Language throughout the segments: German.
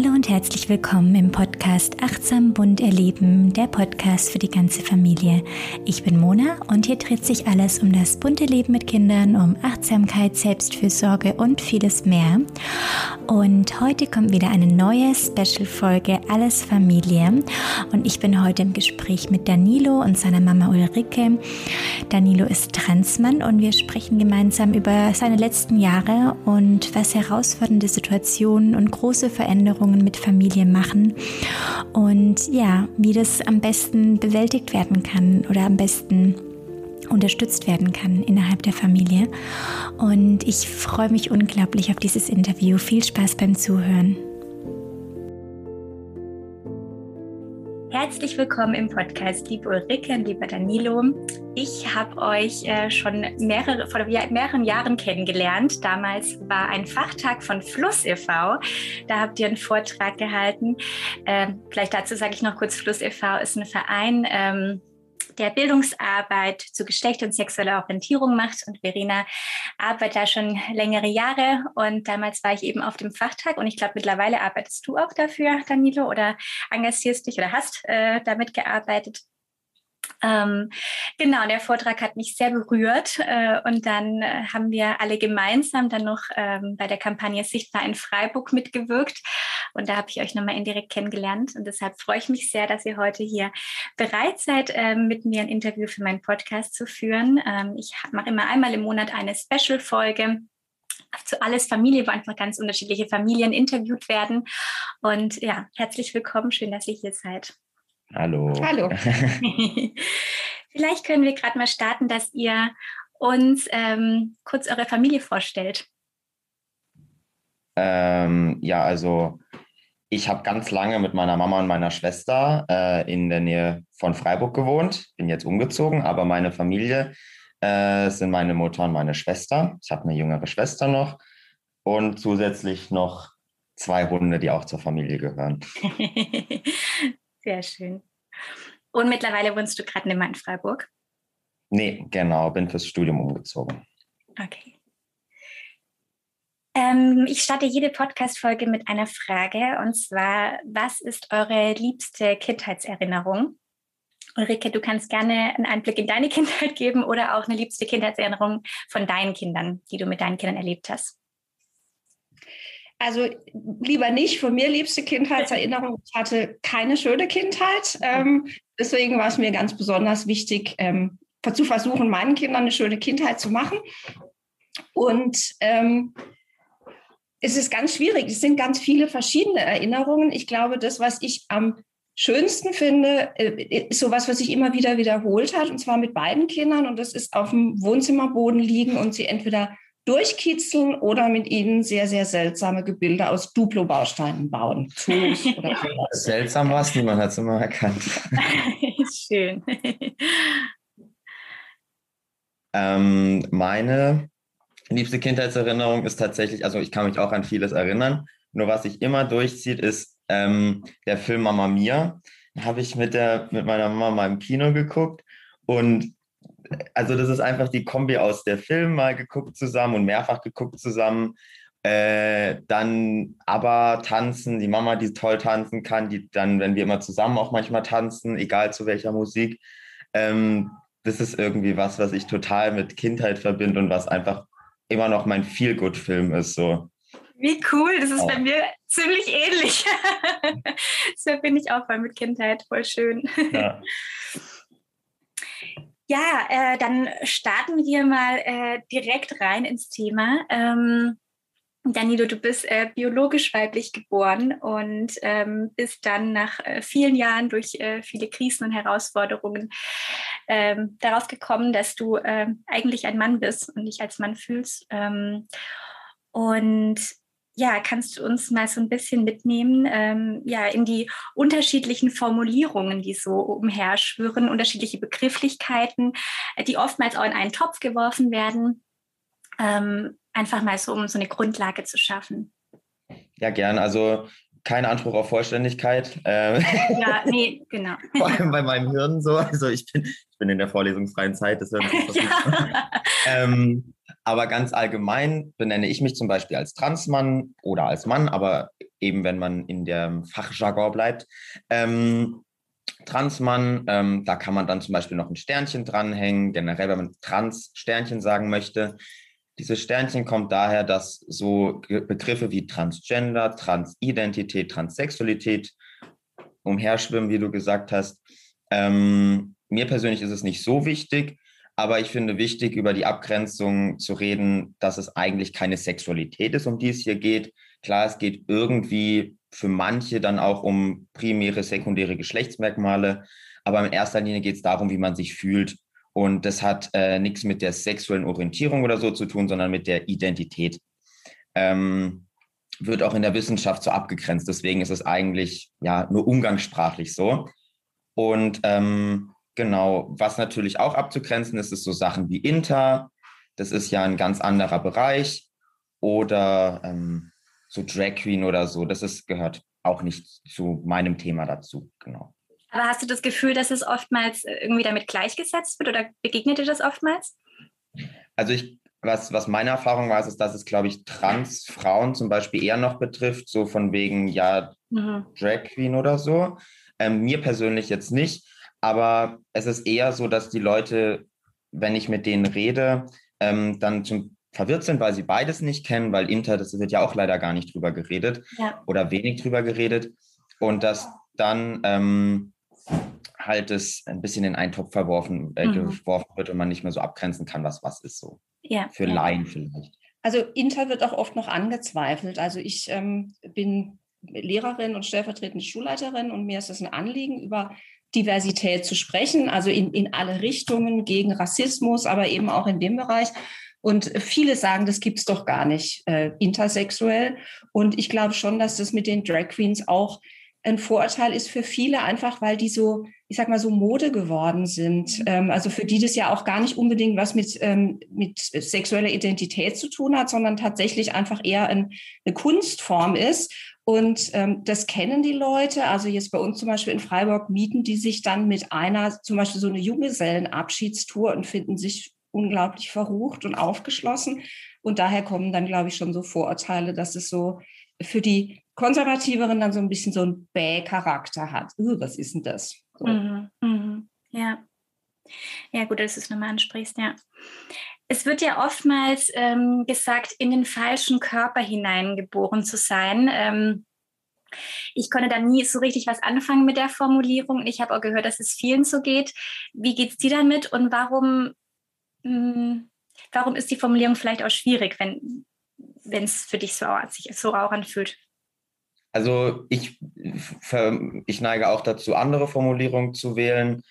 Hallo und herzlich willkommen im Podcast Achtsam Bunt Erleben, der Podcast für die ganze Familie. Ich bin Mona und hier dreht sich alles um das bunte Leben mit Kindern, um Achtsamkeit, Selbstfürsorge und vieles mehr. Und heute kommt wieder eine neue Special-Folge Alles Familie. Und ich bin heute im Gespräch mit Danilo und seiner Mama Ulrike. Danilo ist Transmann und wir sprechen gemeinsam über seine letzten Jahre und was herausfordernde Situationen und große Veränderungen mit Familie machen und ja, wie das am besten bewältigt werden kann oder am besten unterstützt werden kann innerhalb der Familie. Und ich freue mich unglaublich auf dieses Interview. Viel Spaß beim Zuhören. Herzlich willkommen im Podcast, liebe Ulrike und lieber Danilo. Ich habe euch äh, schon mehrere, vor mehreren Jahren kennengelernt. Damals war ein Fachtag von Fluss e.V. Da habt ihr einen Vortrag gehalten. Äh, vielleicht dazu sage ich noch kurz, Fluss e.V. ist ein Verein, ähm, der Bildungsarbeit zu Geschlecht und sexueller Orientierung macht. Und Verena arbeitet da schon längere Jahre. Und damals war ich eben auf dem Fachtag. Und ich glaube, mittlerweile arbeitest du auch dafür, Danilo, oder engagierst dich oder hast äh, damit gearbeitet. Ähm, genau, der Vortrag hat mich sehr berührt äh, und dann äh, haben wir alle gemeinsam dann noch ähm, bei der Kampagne Sichtbar in Freiburg mitgewirkt und da habe ich euch nochmal indirekt kennengelernt und deshalb freue ich mich sehr, dass ihr heute hier bereit seid, äh, mit mir ein Interview für meinen Podcast zu führen. Ähm, ich mache immer einmal im Monat eine Special-Folge zu alles Familie, wo einfach ganz unterschiedliche Familien interviewt werden. Und ja, herzlich willkommen, schön, dass ihr hier seid. Hallo. Hallo. Vielleicht können wir gerade mal starten, dass ihr uns ähm, kurz eure Familie vorstellt. Ähm, ja, also ich habe ganz lange mit meiner Mama und meiner Schwester äh, in der Nähe von Freiburg gewohnt, bin jetzt umgezogen, aber meine Familie äh, sind meine Mutter und meine Schwester. Ich habe eine jüngere Schwester noch und zusätzlich noch zwei Hunde, die auch zur Familie gehören. Sehr schön. Und mittlerweile wohnst du gerade nicht mehr in Freiburg? Nee, genau, bin fürs Studium umgezogen. Okay. Ähm, ich starte jede Podcast-Folge mit einer Frage und zwar: Was ist eure liebste Kindheitserinnerung? Ulrike, du kannst gerne einen Einblick in deine Kindheit geben oder auch eine liebste Kindheitserinnerung von deinen Kindern, die du mit deinen Kindern erlebt hast. Also lieber nicht. Von mir liebste Kindheitserinnerung. Ich hatte keine schöne Kindheit. Ähm, deswegen war es mir ganz besonders wichtig, ähm, zu versuchen, meinen Kindern eine schöne Kindheit zu machen. Und ähm, es ist ganz schwierig. Es sind ganz viele verschiedene Erinnerungen. Ich glaube, das, was ich am schönsten finde, äh, ist sowas, was sich immer wieder wiederholt hat, und zwar mit beiden Kindern. Und das ist auf dem Wohnzimmerboden liegen und sie entweder durchkitzeln oder mit ihnen sehr, sehr seltsame Gebilde aus Duplo-Bausteinen bauen. Seltsam war es, niemand hat es immer erkannt. Schön. ähm, meine liebste Kindheitserinnerung ist tatsächlich, also ich kann mich auch an vieles erinnern, nur was sich immer durchzieht, ist ähm, der Film Mama Mia. Da habe ich mit, der, mit meiner Mama mal im Kino geguckt und also das ist einfach die Kombi aus der Film mal geguckt zusammen und mehrfach geguckt zusammen. Äh, dann aber tanzen, die Mama, die toll tanzen kann, die dann, wenn wir immer zusammen auch manchmal tanzen, egal zu welcher Musik. Ähm, das ist irgendwie was, was ich total mit Kindheit verbinde und was einfach immer noch mein Feel-Good-Film ist. So. Wie cool, das ist auch. bei mir ziemlich ähnlich. das verbinde ich auch voll mit Kindheit, voll schön. Ja. Ja, äh, dann starten wir mal äh, direkt rein ins Thema. Ähm, Danilo, du bist äh, biologisch weiblich geboren und ähm, bist dann nach äh, vielen Jahren durch äh, viele Krisen und Herausforderungen ähm, darauf gekommen, dass du ähm, eigentlich ein Mann bist und dich als Mann fühlst. Ähm, und ja, kannst du uns mal so ein bisschen mitnehmen, ähm, ja, in die unterschiedlichen Formulierungen, die so umherschwirren, unterschiedliche Begrifflichkeiten, äh, die oftmals auch in einen Topf geworfen werden, ähm, einfach mal so, um so eine Grundlage zu schaffen. Ja, gern. Also kein Anspruch auf Vollständigkeit. Ähm, ja, nee, genau. Vor allem bei meinem Hirn so. Also ich bin, ich bin in der vorlesungsfreien Zeit, deshalb. ähm, aber ganz allgemein benenne ich mich zum Beispiel als Transmann oder als Mann, aber eben wenn man in der Fachjargon bleibt. Ähm, Transmann, ähm, da kann man dann zum Beispiel noch ein Sternchen dranhängen, generell, wenn man Trans-Sternchen sagen möchte. Dieses Sternchen kommt daher, dass so Begriffe wie Transgender, Transidentität, Transsexualität umherschwimmen, wie du gesagt hast. Ähm, mir persönlich ist es nicht so wichtig, aber ich finde wichtig, über die Abgrenzung zu reden, dass es eigentlich keine Sexualität ist, um die es hier geht. Klar, es geht irgendwie für manche dann auch um primäre, sekundäre Geschlechtsmerkmale, aber in erster Linie geht es darum, wie man sich fühlt. Und das hat äh, nichts mit der sexuellen Orientierung oder so zu tun, sondern mit der Identität. Ähm, wird auch in der Wissenschaft so abgegrenzt. Deswegen ist es eigentlich ja nur umgangssprachlich so. Und ähm, Genau, was natürlich auch abzugrenzen ist, ist so Sachen wie Inter. Das ist ja ein ganz anderer Bereich. Oder ähm, so Drag Queen oder so. Das ist, gehört auch nicht zu meinem Thema dazu. Genau. Aber hast du das Gefühl, dass es oftmals irgendwie damit gleichgesetzt wird oder begegnet dir das oftmals? Also ich, was, was meine Erfahrung war, ist, dass es, glaube ich, Transfrauen zum Beispiel eher noch betrifft, so von wegen, ja, mhm. Drag Queen oder so. Ähm, mir persönlich jetzt nicht. Aber es ist eher so, dass die Leute, wenn ich mit denen rede, ähm, dann zum verwirrt sind, weil sie beides nicht kennen, weil Inter, das wird ja auch leider gar nicht drüber geredet ja. oder wenig drüber geredet. Und dass dann ähm, halt es ein bisschen in einen Topf verworfen, äh, mhm. geworfen wird und man nicht mehr so abgrenzen kann, was was ist so. Ja. Für ja. Laien vielleicht. Also Inter wird auch oft noch angezweifelt. Also ich ähm, bin Lehrerin und stellvertretende Schulleiterin und mir ist es ein Anliegen, über Diversität zu sprechen, also in, in alle Richtungen gegen Rassismus, aber eben auch in dem Bereich. Und viele sagen, das gibt es doch gar nicht äh, intersexuell. Und ich glaube schon, dass das mit den Drag Queens auch ein Vorurteil ist für viele, einfach weil die so, ich sag mal, so Mode geworden sind. Ähm, also für die das ja auch gar nicht unbedingt was mit, ähm, mit sexueller Identität zu tun hat, sondern tatsächlich einfach eher ein, eine Kunstform ist. Und ähm, das kennen die Leute. Also jetzt bei uns zum Beispiel in Freiburg mieten die sich dann mit einer, zum Beispiel so eine Junggesellenabschiedstour und finden sich unglaublich verrucht und aufgeschlossen. Und daher kommen dann, glaube ich, schon so Vorurteile, dass es so für die Konservativeren dann so ein bisschen so ein Bäh-Charakter hat. Uh, was ist denn das? So. Mhm, mhm, ja. Ja, gut, dass du es nochmal ansprichst, ja. Es wird ja oftmals ähm, gesagt, in den falschen Körper hineingeboren zu sein. Ähm, ich konnte da nie so richtig was anfangen mit der Formulierung. Ich habe auch gehört, dass es vielen so geht. Wie geht es dir damit und warum, mh, hm, warum ist die Formulierung vielleicht auch schwierig, wenn es für dich so, sich so auch anfühlt? Also ich, ich neige auch dazu, andere Formulierungen zu wählen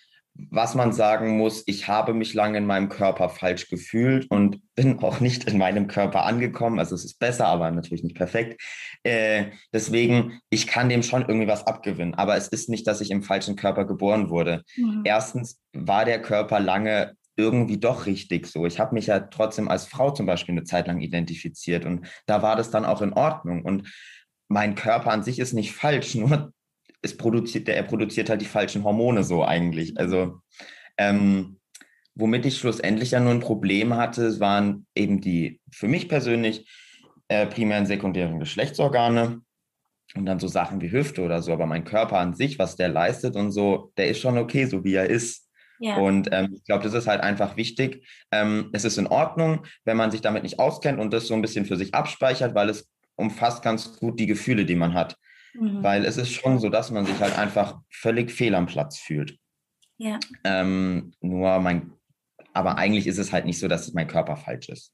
was man sagen muss, ich habe mich lange in meinem Körper falsch gefühlt und bin auch nicht in meinem Körper angekommen. Also es ist besser, aber natürlich nicht perfekt. Äh, deswegen, ich kann dem schon irgendwie was abgewinnen. Aber es ist nicht, dass ich im falschen Körper geboren wurde. Mhm. Erstens war der Körper lange irgendwie doch richtig so. Ich habe mich ja trotzdem als Frau zum Beispiel eine Zeit lang identifiziert und da war das dann auch in Ordnung. Und mein Körper an sich ist nicht falsch, nur es produziert, er produziert halt die falschen Hormone so eigentlich. Also ähm, womit ich schlussendlich ja nur ein Problem hatte, waren eben die für mich persönlich äh, primären sekundären Geschlechtsorgane und dann so Sachen wie Hüfte oder so. Aber mein Körper an sich, was der leistet und so, der ist schon okay, so wie er ist. Ja. Und ähm, ich glaube, das ist halt einfach wichtig. Ähm, es ist in Ordnung, wenn man sich damit nicht auskennt und das so ein bisschen für sich abspeichert, weil es umfasst ganz gut die Gefühle, die man hat. Mhm. Weil es ist schon so, dass man sich halt einfach völlig fehl am Platz fühlt. Ja. Ähm, nur mein, aber eigentlich ist es halt nicht so, dass mein Körper falsch ist.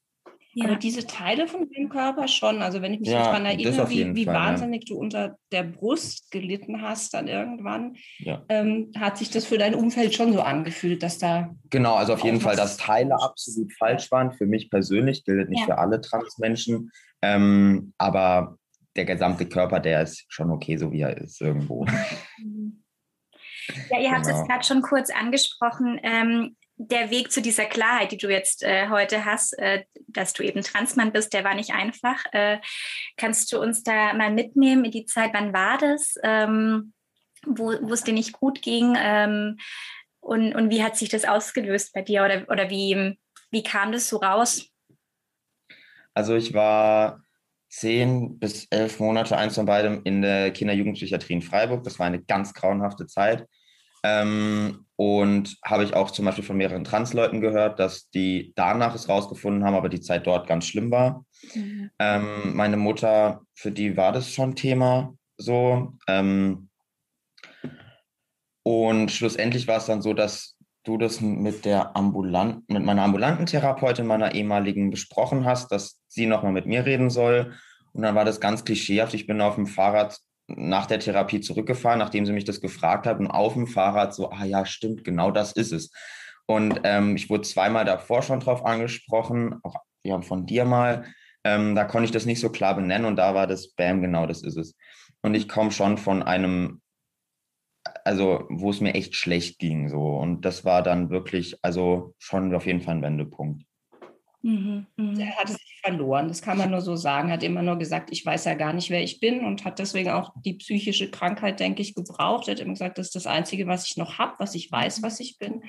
Ja. Aber diese Teile von deinem Körper schon, also wenn ich mich ja, daran erinnere, wie, wie Fall, wahnsinnig ja. du unter der Brust gelitten hast dann irgendwann, ja. ähm, hat sich das für dein Umfeld schon so angefühlt, dass da... Genau, also auf jeden Fall, dass Teile absolut falsch waren, für mich persönlich, gilt nicht für alle Transmenschen, ähm, aber der gesamte Körper, der ist schon okay, so wie er ist irgendwo. Ja, ihr habt genau. es gerade schon kurz angesprochen. Ähm, der Weg zu dieser Klarheit, die du jetzt äh, heute hast, äh, dass du eben Transmann bist, der war nicht einfach. Äh, kannst du uns da mal mitnehmen in die Zeit? Wann war das, ähm, wo, wo es dir nicht gut ging? Ähm, und, und wie hat sich das ausgelöst bei dir oder, oder wie, wie kam das so raus? Also ich war zehn bis elf Monate, eins von beidem, in der Kinder-Jugendpsychiatrie in Freiburg. Das war eine ganz grauenhafte Zeit. Ähm, und habe ich auch zum Beispiel von mehreren Transleuten gehört, dass die danach es rausgefunden haben, aber die Zeit dort ganz schlimm war. Mhm. Ähm, meine Mutter, für die war das schon Thema so. Ähm, und schlussendlich war es dann so, dass du das mit der ambulanten, mit meiner ambulanten Therapeutin, meiner ehemaligen, besprochen hast, dass sie nochmal mit mir reden soll. Und dann war das ganz klischeehaft. Ich bin auf dem Fahrrad nach der Therapie zurückgefahren, nachdem sie mich das gefragt hat und auf dem Fahrrad so, ah ja, stimmt, genau das ist es. Und ähm, ich wurde zweimal davor schon drauf angesprochen, auch ja, von dir mal. Ähm, da konnte ich das nicht so klar benennen und da war das, bam, genau das ist es. Und ich komme schon von einem, also wo es mir echt schlecht ging so. Und das war dann wirklich, also schon auf jeden Fall ein Wendepunkt. Mhm, mh. Er hatte sich verloren, das kann man nur so sagen. Er hat immer nur gesagt, ich weiß ja gar nicht, wer ich bin und hat deswegen auch die psychische Krankheit, denke ich, gebraucht. Er hat immer gesagt, das ist das Einzige, was ich noch habe, was ich weiß, was ich bin.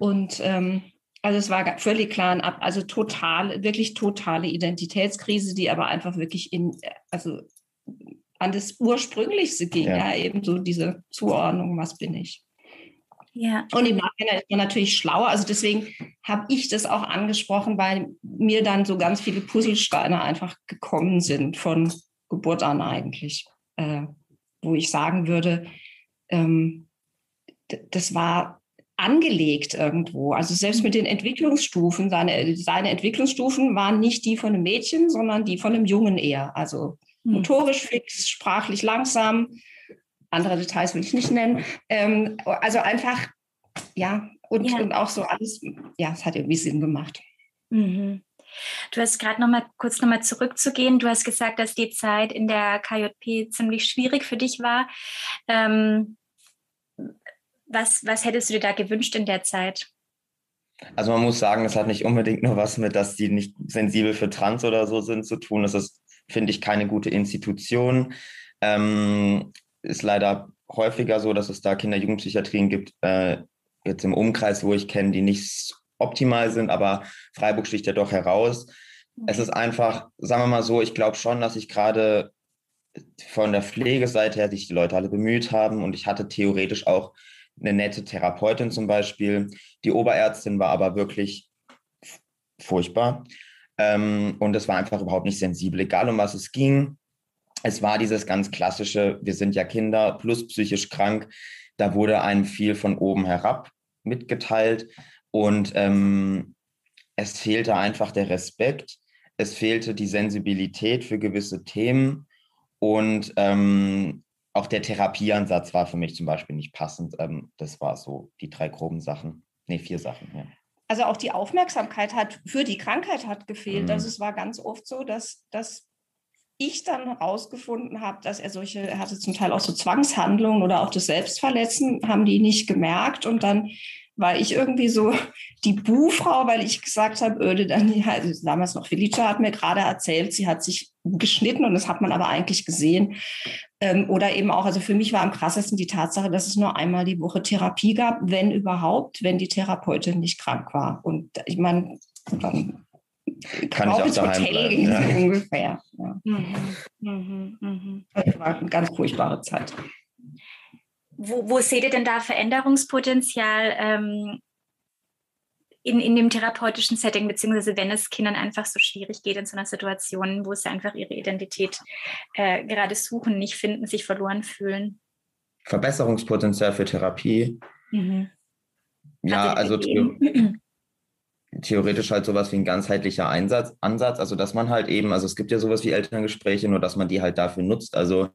Und ähm, also es war völlig klar, ab, also total, wirklich totale Identitätskrise, die aber einfach wirklich in, also an das Ursprünglichste ging, ja, ja eben so diese Zuordnung, was bin ich. Ja. Und im Nachhinein ist man natürlich schlauer. Also deswegen habe ich das auch angesprochen, weil mir dann so ganz viele Puzzlesteine einfach gekommen sind von Geburt an eigentlich, äh, wo ich sagen würde, ähm, das war angelegt irgendwo. Also selbst mit den Entwicklungsstufen, seine, seine Entwicklungsstufen waren nicht die von einem Mädchen, sondern die von einem Jungen eher. Also. Motorisch fix, sprachlich langsam, andere Details will ich nicht nennen. Ähm, also einfach, ja und, ja. und auch so alles, ja, es hat irgendwie Sinn gemacht. Mhm. Du hast gerade noch mal kurz noch mal zurückzugehen. Du hast gesagt, dass die Zeit in der KJP ziemlich schwierig für dich war. Ähm, was, was hättest du dir da gewünscht in der Zeit? Also man muss sagen, es hat nicht unbedingt nur was mit, dass die nicht sensibel für Trans oder so sind zu tun. Das ist, finde ich, keine gute Institution. Ähm, ist leider häufiger so, dass es da Kinder-Jugendpsychiatrien gibt, äh, jetzt im Umkreis, wo ich kenne, die nicht optimal sind, aber Freiburg sticht ja doch heraus. Okay. Es ist einfach, sagen wir mal so, ich glaube schon, dass ich gerade von der Pflegeseite her sich die Leute alle bemüht haben und ich hatte theoretisch auch eine nette Therapeutin zum Beispiel. Die Oberärztin war aber wirklich furchtbar ähm, und es war einfach überhaupt nicht sensibel, egal um was es ging es war dieses ganz klassische, wir sind ja Kinder plus psychisch krank. Da wurde einem viel von oben herab mitgeteilt und ähm, es fehlte einfach der Respekt, es fehlte die Sensibilität für gewisse Themen und ähm, auch der Therapieansatz war für mich zum Beispiel nicht passend. Ähm, das war so die drei groben Sachen, nee, vier Sachen, ja. Also auch die Aufmerksamkeit hat für die Krankheit hat gefehlt. Mhm. Also es war ganz oft so, dass, dass ich dann herausgefunden habe, dass er solche, er hatte zum Teil auch so Zwangshandlungen oder auch das Selbstverletzen, haben die nicht gemerkt. Und dann war ich irgendwie so die Buhfrau, weil ich gesagt habe, öde dann, also damals noch Felicia hat mir gerade erzählt, sie hat sich geschnitten und das hat man aber eigentlich gesehen. Ähm, oder eben auch, also für mich war am krassesten die Tatsache, dass es nur einmal die Woche Therapie gab, wenn überhaupt, wenn die Therapeutin nicht krank war. Und ich meine, dann kann ich auch daheim Hotel bleiben. Ja. ungefähr. Ja. Mhm. Mhm. Mhm. Das war eine ganz furchtbare Zeit. Wo, wo seht ihr denn da Veränderungspotenzial ähm, in, in dem therapeutischen Setting, beziehungsweise wenn es Kindern einfach so schwierig geht in so einer Situation, wo sie einfach ihre Identität äh, gerade suchen, nicht finden, sich verloren fühlen? Verbesserungspotenzial für Therapie. Mhm. Ja, also, also theoretisch halt sowas wie ein ganzheitlicher Einsatz, Ansatz, also dass man halt eben, also es gibt ja sowas wie Elterngespräche, nur dass man die halt dafür nutzt. Also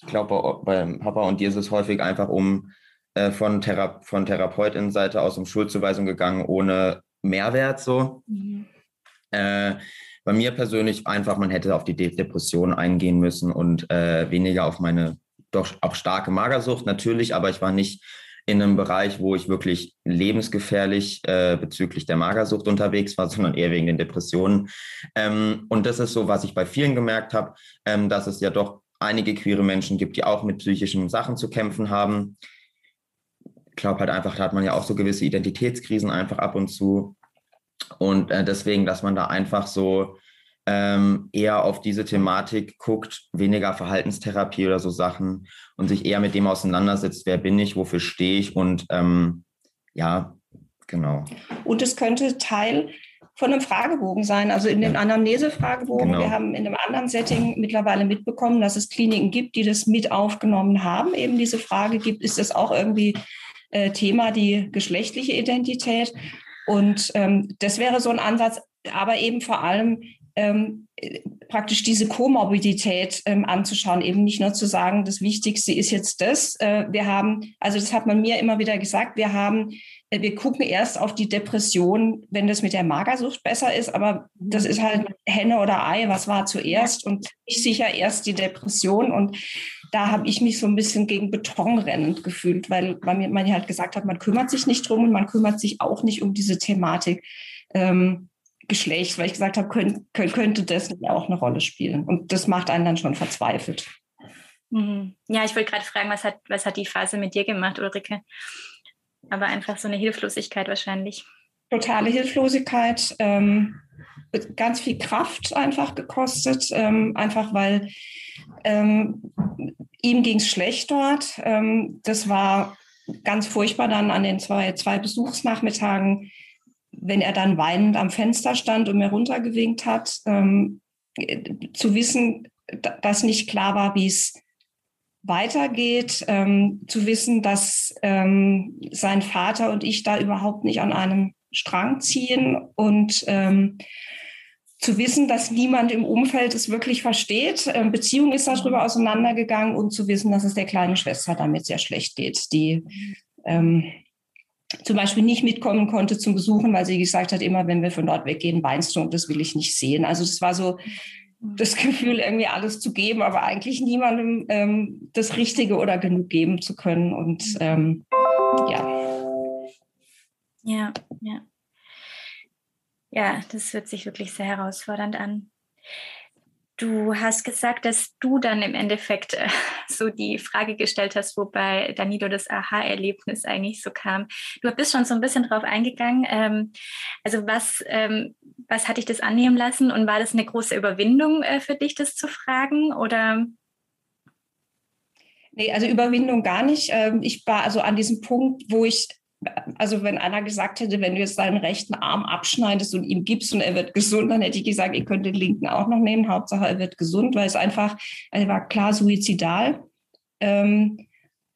ich glaube, bei, bei Papa und dir ist es häufig einfach um äh, von, Thera von Therapeutin-Seite aus um Schuldzuweisung gegangen, ohne Mehrwert so. Mhm. Äh, bei mir persönlich einfach, man hätte auf die De Depression eingehen müssen und äh, weniger auf meine doch auch starke Magersucht natürlich, aber ich war nicht in einem Bereich, wo ich wirklich lebensgefährlich äh, bezüglich der Magersucht unterwegs war, sondern eher wegen den Depressionen. Ähm, und das ist so, was ich bei vielen gemerkt habe, ähm, dass es ja doch einige queere Menschen gibt, die auch mit psychischen Sachen zu kämpfen haben. Ich glaube halt einfach, da hat man ja auch so gewisse Identitätskrisen einfach ab und zu. Und äh, deswegen, dass man da einfach so ähm, eher auf diese Thematik guckt, weniger Verhaltenstherapie oder so Sachen und sich eher mit dem auseinandersetzt, wer bin ich, wofür stehe ich und ähm, ja, genau. Und es könnte Teil von einem Fragebogen sein, also in den Anamnese-Fragebogen. Genau. Wir haben in einem anderen Setting mittlerweile mitbekommen, dass es Kliniken gibt, die das mit aufgenommen haben. Eben diese Frage gibt, ist das auch irgendwie äh, Thema, die geschlechtliche Identität? Und ähm, das wäre so ein Ansatz, aber eben vor allem ähm, praktisch diese Komorbidität ähm, anzuschauen, eben nicht nur zu sagen, das Wichtigste ist jetzt das. Äh, wir haben, also das hat man mir immer wieder gesagt, wir haben, äh, wir gucken erst auf die Depression, wenn das mit der Magersucht besser ist, aber das ist halt Henne oder Ei, was war zuerst und ich sicher erst die Depression und da habe ich mich so ein bisschen gegen Beton rennend gefühlt, weil, weil mir man halt gesagt hat, man kümmert sich nicht drum und man kümmert sich auch nicht um diese Thematik. Ähm, Geschlecht, weil ich gesagt habe, könnt, könnte das nicht auch eine Rolle spielen. Und das macht einen dann schon verzweifelt. Mhm. Ja, ich wollte gerade fragen, was hat, was hat die Phase mit dir gemacht, Ulrike? Aber einfach so eine Hilflosigkeit wahrscheinlich. Totale Hilflosigkeit, ähm, ganz viel Kraft einfach gekostet, ähm, einfach weil ähm, ihm ging es schlecht dort. Ähm, das war ganz furchtbar dann an den zwei, zwei Besuchsnachmittagen wenn er dann weinend am Fenster stand und mir runtergewinkt hat, ähm, zu wissen, dass nicht klar war, wie es weitergeht, ähm, zu wissen, dass ähm, sein Vater und ich da überhaupt nicht an einem Strang ziehen und ähm, zu wissen, dass niemand im Umfeld es wirklich versteht. Ähm, Beziehung ist darüber auseinandergegangen und zu wissen, dass es der kleinen Schwester damit sehr schlecht geht, die ähm, zum Beispiel nicht mitkommen konnte zum Besuchen, weil sie gesagt hat, immer wenn wir von dort weggehen, weinst du und das will ich nicht sehen. Also das war so das Gefühl, irgendwie alles zu geben, aber eigentlich niemandem ähm, das Richtige oder genug geben zu können. Und ähm, ja. Ja, ja. Ja, das hört sich wirklich sehr herausfordernd an. Du hast gesagt, dass du dann im Endeffekt äh, so die Frage gestellt hast, wobei Danilo das Aha-Erlebnis eigentlich so kam. Du bist schon so ein bisschen drauf eingegangen. Ähm, also was, ähm, was hat dich das annehmen lassen und war das eine große Überwindung äh, für dich, das zu fragen oder? Nee, also Überwindung gar nicht. Ähm, ich war also an diesem Punkt, wo ich also wenn einer gesagt hätte, wenn du jetzt deinen rechten Arm abschneidest und ihm gibst und er wird gesund, dann hätte ich gesagt, ihr könnt den linken auch noch nehmen. Hauptsache, er wird gesund, weil es einfach, er war klar suizidal. Ähm,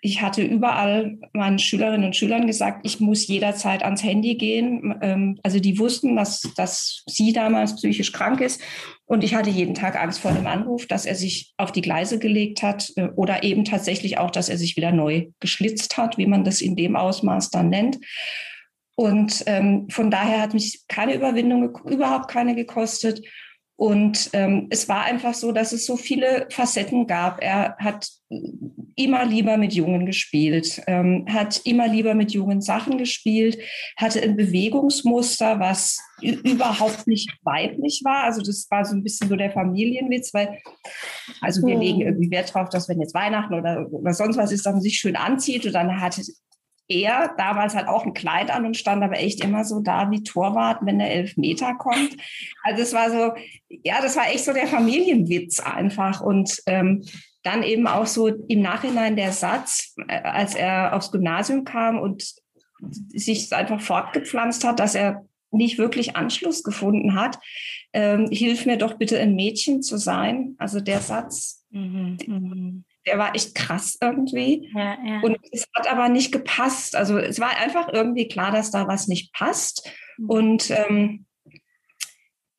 ich hatte überall meinen Schülerinnen und Schülern gesagt, ich muss jederzeit ans Handy gehen. Ähm, also die wussten, dass, dass sie damals psychisch krank ist. Und ich hatte jeden Tag Angst vor dem Anruf, dass er sich auf die Gleise gelegt hat äh, oder eben tatsächlich auch, dass er sich wieder neu geschlitzt hat, wie man das in dem Ausmaß dann nennt. Und ähm, von daher hat mich keine Überwindung, überhaupt keine gekostet. Und ähm, es war einfach so, dass es so viele Facetten gab. Er hat immer lieber mit Jungen gespielt, ähm, hat immer lieber mit jungen Sachen gespielt, hatte ein Bewegungsmuster, was überhaupt nicht weiblich war. Also das war so ein bisschen so der Familienwitz, weil also wir legen irgendwie Wert drauf, dass wenn jetzt Weihnachten oder, oder sonst was ist, dass man sich schön anzieht und dann hatte er damals halt auch ein Kleid an und stand aber echt immer so da wie Torwart, wenn der Elfmeter kommt. Also es war so, ja, das war echt so der Familienwitz einfach. Und ähm, dann eben auch so im Nachhinein der Satz, äh, als er aufs Gymnasium kam und sich einfach fortgepflanzt hat, dass er nicht wirklich Anschluss gefunden hat. Ähm, hilf mir doch bitte ein Mädchen zu sein. Also der Satz, mhm, mhm der war echt krass irgendwie. Ja, ja. Und es hat aber nicht gepasst. Also es war einfach irgendwie klar, dass da was nicht passt. Mhm. Und ähm,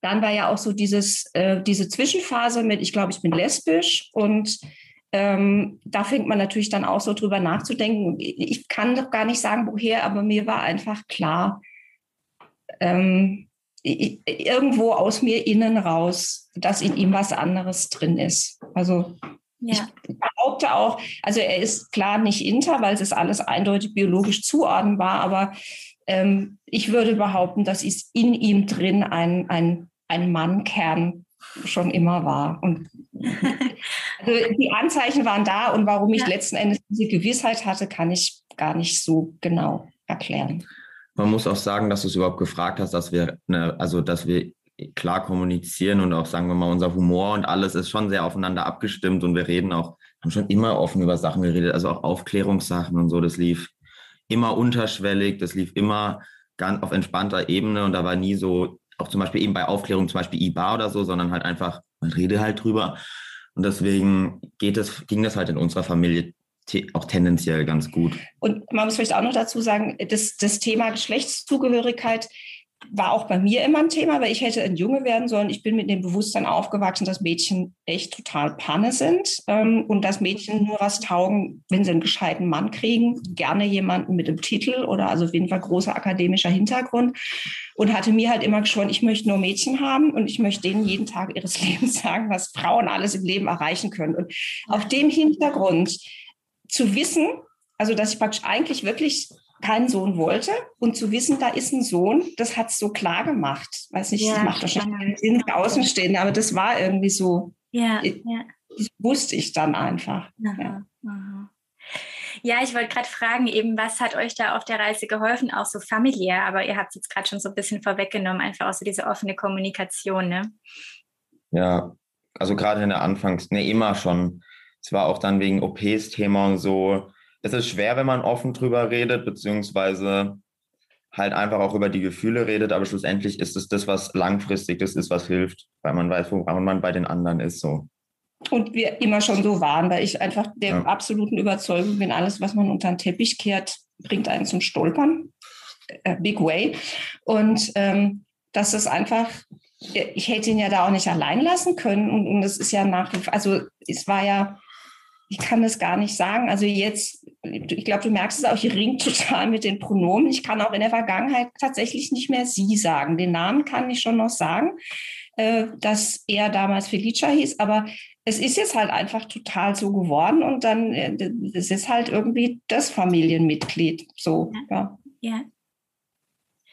dann war ja auch so dieses, äh, diese Zwischenphase mit, ich glaube, ich bin lesbisch und ähm, da fängt man natürlich dann auch so drüber nachzudenken. Ich kann doch gar nicht sagen, woher, aber mir war einfach klar, ähm, ich, irgendwo aus mir innen raus, dass in ihm was anderes drin ist. Also ja. Ich behaupte auch, also er ist klar nicht inter, weil es alles eindeutig biologisch zuordnenbar, aber ähm, ich würde behaupten, dass es in ihm drin ein, ein, ein Mannkern schon immer war. Und also die Anzeichen waren da und warum ich ja. letzten Endes diese Gewissheit hatte, kann ich gar nicht so genau erklären. Man muss auch sagen, dass du es überhaupt gefragt hast, dass wir, eine, also dass wir klar kommunizieren und auch, sagen wir mal, unser Humor und alles ist schon sehr aufeinander abgestimmt und wir reden auch, haben schon immer offen über Sachen geredet, also auch Aufklärungssachen und so, das lief immer unterschwellig, das lief immer ganz auf entspannter Ebene und da war nie so, auch zum Beispiel eben bei Aufklärung, zum Beispiel IBA oder so, sondern halt einfach, man redet halt drüber. Und deswegen geht es, ging das halt in unserer Familie auch tendenziell ganz gut. Und man muss vielleicht auch noch dazu sagen, das, das Thema Geschlechtszugehörigkeit war auch bei mir immer ein Thema, weil ich hätte ein Junge werden sollen. Ich bin mit dem Bewusstsein aufgewachsen, dass Mädchen echt total Panne sind ähm, und dass Mädchen nur was taugen, wenn sie einen gescheiten Mann kriegen. Gerne jemanden mit einem Titel oder also auf jeden Fall großer akademischer Hintergrund. Und hatte mir halt immer geschworen, ich möchte nur Mädchen haben und ich möchte denen jeden Tag ihres Lebens sagen, was Frauen alles im Leben erreichen können. Und auf dem Hintergrund zu wissen, also dass ich praktisch eigentlich wirklich keinen Sohn wollte und zu wissen, da ist ein Sohn, das hat es so klar gemacht. Weiß nicht, ja, das macht wahrscheinlich keinen Sinn für Außenstehende, aber das war irgendwie so. Ja, ja. Das wusste ich dann einfach. Aha, ja. Aha. Ja, ich wollte gerade fragen, eben, was hat euch da auf der Reise geholfen, auch so familiär, aber ihr habt es jetzt gerade schon so ein bisschen vorweggenommen, einfach auch so diese offene Kommunikation, ne? Ja, also gerade in der Anfangs, ne, immer schon. Es war auch dann wegen OPs-Thema und so, es ist schwer, wenn man offen drüber redet, beziehungsweise halt einfach auch über die Gefühle redet, aber schlussendlich ist es das, was langfristig das ist, was hilft, weil man weiß, woran man bei den anderen ist. So. Und wir immer schon so waren, weil ich einfach der ja. absoluten Überzeugung bin, alles, was man unter den Teppich kehrt, bringt einen zum Stolpern. Äh, big way. Und ähm, dass es einfach, ich hätte ihn ja da auch nicht allein lassen können. Und, und das ist ja nach, also es war ja ich kann das gar nicht sagen. Also jetzt, ich glaube, du merkst es auch, ich ringe total mit den Pronomen. Ich kann auch in der Vergangenheit tatsächlich nicht mehr sie sagen. Den Namen kann ich schon noch sagen, äh, dass er damals Felicia hieß, aber es ist jetzt halt einfach total so geworden und dann, äh, es ist halt irgendwie das Familienmitglied. So, ja. ja.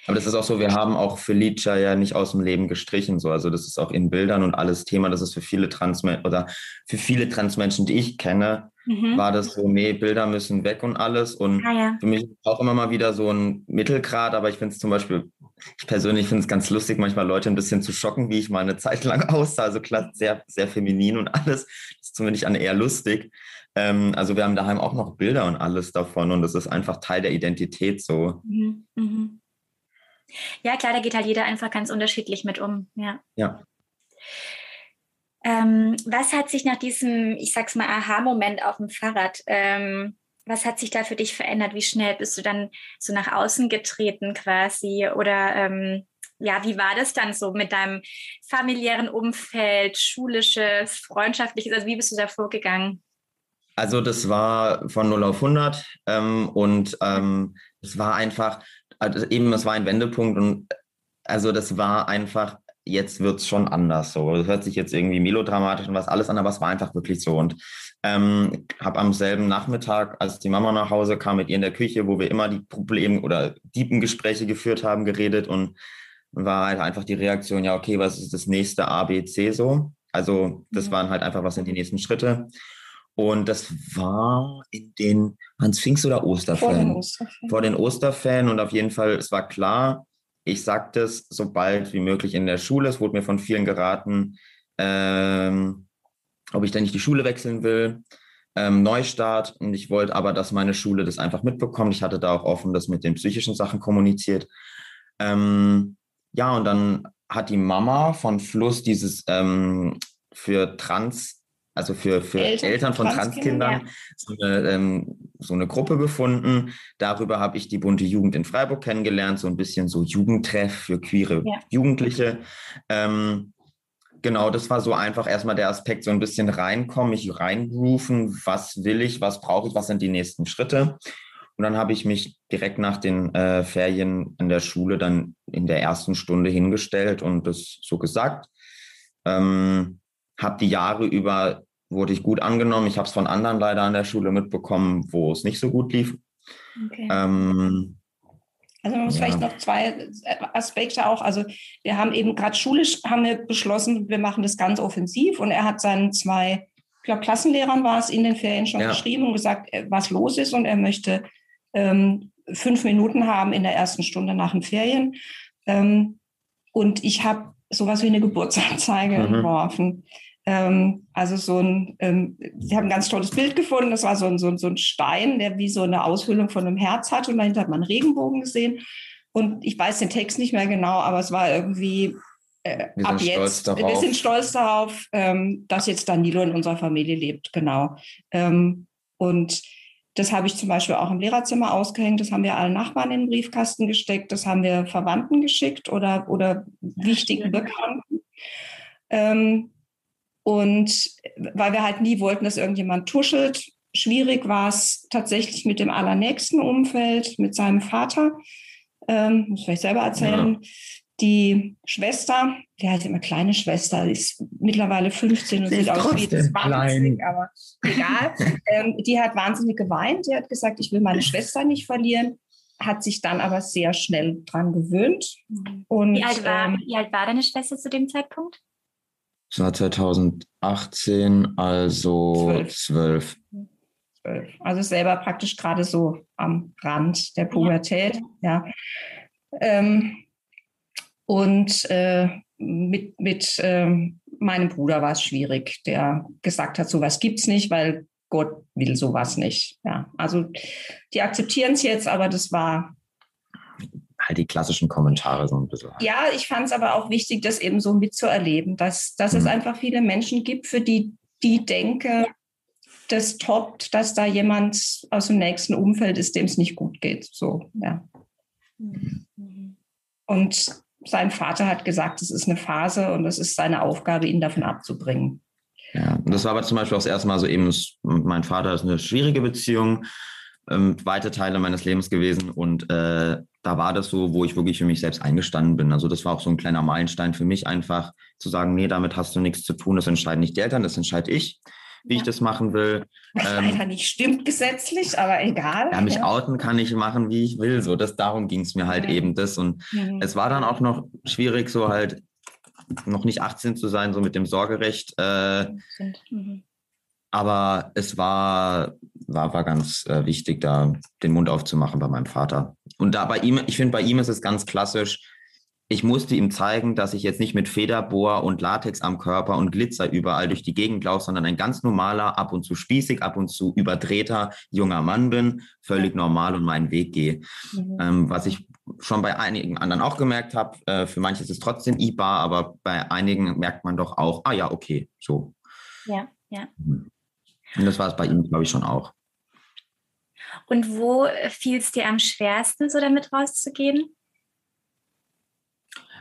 Aber das ist auch so, wir haben auch Felicia ja nicht aus dem Leben gestrichen. So. Also das ist auch in Bildern und alles Thema. Das ist für viele Transmenschen oder für viele Transmenschen, die ich kenne, mhm. war das so, nee, Bilder müssen weg und alles. Und ah, ja. für mich auch immer mal wieder so ein Mittelgrad, aber ich finde es zum Beispiel, ich persönlich finde es ganz lustig, manchmal Leute ein bisschen zu schocken, wie ich mal eine Zeit lang aussah. Also klar, sehr, sehr feminin und alles. Das ist zumindest an eher lustig. Ähm, also wir haben daheim auch noch Bilder und alles davon und das ist einfach Teil der Identität so. Mhm. Mhm. Ja, klar, da geht halt jeder einfach ganz unterschiedlich mit um. Ja. ja. Ähm, was hat sich nach diesem, ich sag's mal, Aha-Moment auf dem Fahrrad, ähm, was hat sich da für dich verändert? Wie schnell bist du dann so nach außen getreten quasi? Oder ähm, ja, wie war das dann so mit deinem familiären Umfeld, schulisches, freundschaftliches? Also wie bist du da vorgegangen? Also das war von 0 auf 100 ähm, und ähm, es war einfach, also eben, es war ein Wendepunkt und also das war einfach, jetzt wird es schon anders so. Das hört sich jetzt irgendwie melodramatisch und was alles an, aber es war einfach wirklich so. Und ähm, habe am selben Nachmittag, als die Mama nach Hause kam, mit ihr in der Küche, wo wir immer die Probleme oder Diebengespräche geführt haben, geredet und war halt einfach die Reaktion, ja, okay, was ist das nächste A, B, C so? Also das mhm. waren halt einfach, was sind die nächsten Schritte? Und das war in den Hans Pfingst oder Osterferien. Vor den Osterferien. Osterferien. Und auf jeden Fall, es war klar, ich sagte es so bald wie möglich in der Schule. Es wurde mir von vielen geraten, ähm, ob ich denn nicht die Schule wechseln will. Ähm, Neustart. Und ich wollte aber, dass meine Schule das einfach mitbekommt. Ich hatte da auch offen das mit den psychischen Sachen kommuniziert. Ähm, ja, und dann hat die Mama von Fluss dieses ähm, für Trans also für, für Eltern, Eltern von Transkindern, ja. so, eine, ähm, so eine Gruppe gefunden. Darüber habe ich die bunte Jugend in Freiburg kennengelernt, so ein bisschen so Jugendtreff für queere ja. Jugendliche. Ähm, genau, das war so einfach erstmal der Aspekt, so ein bisschen reinkommen, mich reinrufen, was will ich, was brauche ich, was sind die nächsten Schritte. Und dann habe ich mich direkt nach den äh, Ferien in der Schule dann in der ersten Stunde hingestellt und das so gesagt. Ähm, habe die Jahre über, wurde ich gut angenommen. Ich habe es von anderen leider an der Schule mitbekommen, wo es nicht so gut lief. Okay. Ähm, also man muss ja. vielleicht noch zwei Aspekte auch. Also wir haben eben gerade schulisch haben wir beschlossen, wir machen das ganz offensiv und er hat seinen zwei, ich glaube Klassenlehrern war es in den Ferien schon ja. geschrieben und gesagt, äh, was los ist und er möchte ähm, fünf Minuten haben in der ersten Stunde nach den Ferien. Ähm, und ich habe sowas wie eine Geburtsanzeige mhm. entworfen. Ähm, also so ein, ähm, sie haben ein ganz tolles Bild gefunden. Das war so ein, so, ein, so ein Stein, der wie so eine Aushöhlung von einem Herz hat. Und dahinter hat man einen Regenbogen gesehen. Und ich weiß den Text nicht mehr genau, aber es war irgendwie äh, ab jetzt. Wir sind stolz darauf, ähm, dass jetzt Danilo in unserer Familie lebt. Genau. Ähm, und das habe ich zum Beispiel auch im Lehrerzimmer ausgehängt. Das haben wir allen Nachbarn in den Briefkasten gesteckt. Das haben wir Verwandten geschickt oder, oder wichtigen Bekannten. Ähm, und weil wir halt nie wollten, dass irgendjemand tuschelt, schwierig war es tatsächlich mit dem allernächsten Umfeld, mit seinem Vater. Ähm, muss ich vielleicht selber erzählen. Ja. Die Schwester, die heißt immer kleine Schwester, ist mittlerweile 15 und Sie sieht aus wie 20, klein. aber egal. ähm, die hat wahnsinnig geweint. Die hat gesagt, ich will meine Schwester nicht verlieren, hat sich dann aber sehr schnell dran gewöhnt. Und, wie, alt war, ähm, wie alt war deine Schwester zu dem Zeitpunkt? Das war 2018, also zwölf. Also selber praktisch gerade so am Rand der Pubertät. Ja. Ähm, und äh, mit, mit äh, meinem Bruder war es schwierig, der gesagt hat, sowas gibt es nicht, weil Gott will sowas nicht. Ja, also die akzeptieren es jetzt, aber das war halt die klassischen Kommentare so ein bisschen. Ja, ich fand es aber auch wichtig, das eben so mitzuerleben, dass, dass mhm. es einfach viele Menschen gibt, für die die Denke das toppt, dass da jemand aus dem nächsten Umfeld ist, dem es nicht gut geht. So, ja. Mhm. Und sein Vater hat gesagt, es ist eine Phase und es ist seine Aufgabe, ihn davon abzubringen. Ja, und das war aber zum Beispiel auch das erste Mal so eben, mein Vater ist eine schwierige Beziehung, ähm, weite Teile meines Lebens gewesen und äh, da war das so, wo ich wirklich für mich selbst eingestanden bin. Also das war auch so ein kleiner Meilenstein für mich einfach zu sagen, nee, damit hast du nichts zu tun, das entscheiden nicht die Eltern, das entscheide ich wie ja. ich das machen will. Was ähm, leider nicht stimmt gesetzlich, aber egal. Ja, mich ja. outen kann ich machen, wie ich will. So, das, darum ging es mir halt ja. eben das. Und mhm. es war dann auch noch schwierig, so halt noch nicht 18 zu sein, so mit dem Sorgerecht. Äh, mhm. Aber es war, war, war ganz äh, wichtig, da den Mund aufzumachen bei meinem Vater. Und da bei ihm, ich finde, bei ihm ist es ganz klassisch, ich musste ihm zeigen, dass ich jetzt nicht mit Federbohr und Latex am Körper und Glitzer überall durch die Gegend laufe, sondern ein ganz normaler, ab und zu spießig, ab und zu überdrehter junger Mann bin, völlig normal und meinen Weg gehe. Mhm. Ähm, was ich schon bei einigen anderen auch gemerkt habe, äh, für manche ist es trotzdem IBA, aber bei einigen merkt man doch auch, ah ja, okay, so. Ja, ja. Mhm. Und das war es bei ihm, glaube ich, schon auch. Und wo fiel es dir am schwersten, so damit rauszugehen?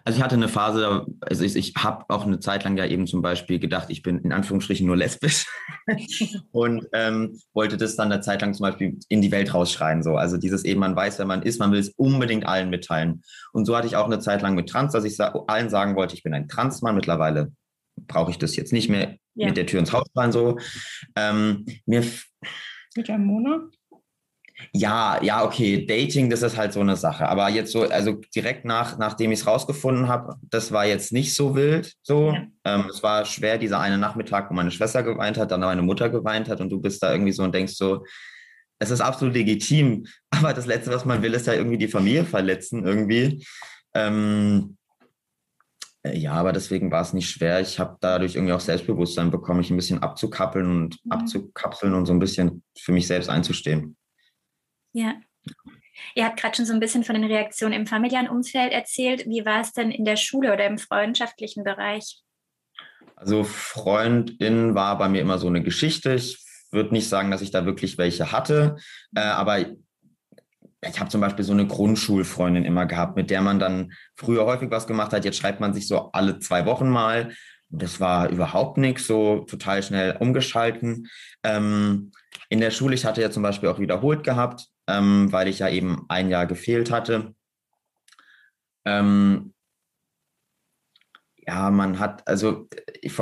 Also ich hatte eine Phase, also ich, ich habe auch eine Zeit lang ja eben zum Beispiel gedacht, ich bin in Anführungsstrichen nur lesbisch und ähm, wollte das dann eine Zeit lang zum Beispiel in die Welt rausschreien. So. Also dieses eben, man weiß, wer man ist, man will es unbedingt allen mitteilen. Und so hatte ich auch eine Zeit lang mit Trans, dass ich sa allen sagen wollte, ich bin ein Transmann. Mittlerweile brauche ich das jetzt nicht mehr ja. mit der Tür ins Haus rein. So. Ähm, mir mit der Mona? Ja, ja, okay, Dating, das ist halt so eine Sache. Aber jetzt so, also direkt nach, nachdem ich es rausgefunden habe, das war jetzt nicht so wild. So, ja. ähm, es war schwer, dieser eine Nachmittag, wo meine Schwester geweint hat, dann meine Mutter geweint hat und du bist da irgendwie so und denkst so, es ist absolut legitim. Aber das Letzte, was man will, ist ja irgendwie die Familie verletzen irgendwie. Ähm, äh, ja, aber deswegen war es nicht schwer. Ich habe dadurch irgendwie auch Selbstbewusstsein bekommen, mich ein bisschen abzukappeln und ja. abzukapseln und so ein bisschen für mich selbst einzustehen. Ja. Ihr habt gerade schon so ein bisschen von den Reaktionen im familiären Umfeld erzählt. Wie war es denn in der Schule oder im freundschaftlichen Bereich? Also Freundin war bei mir immer so eine Geschichte. Ich würde nicht sagen, dass ich da wirklich welche hatte, äh, aber ich habe zum Beispiel so eine Grundschulfreundin immer gehabt, mit der man dann früher häufig was gemacht hat. Jetzt schreibt man sich so alle zwei Wochen mal. Das war überhaupt nichts, so total schnell umgeschalten. Ähm, in der Schule, ich hatte ja zum Beispiel auch wiederholt gehabt, ähm, weil ich ja eben ein Jahr gefehlt hatte. Ähm, ja, man hat, also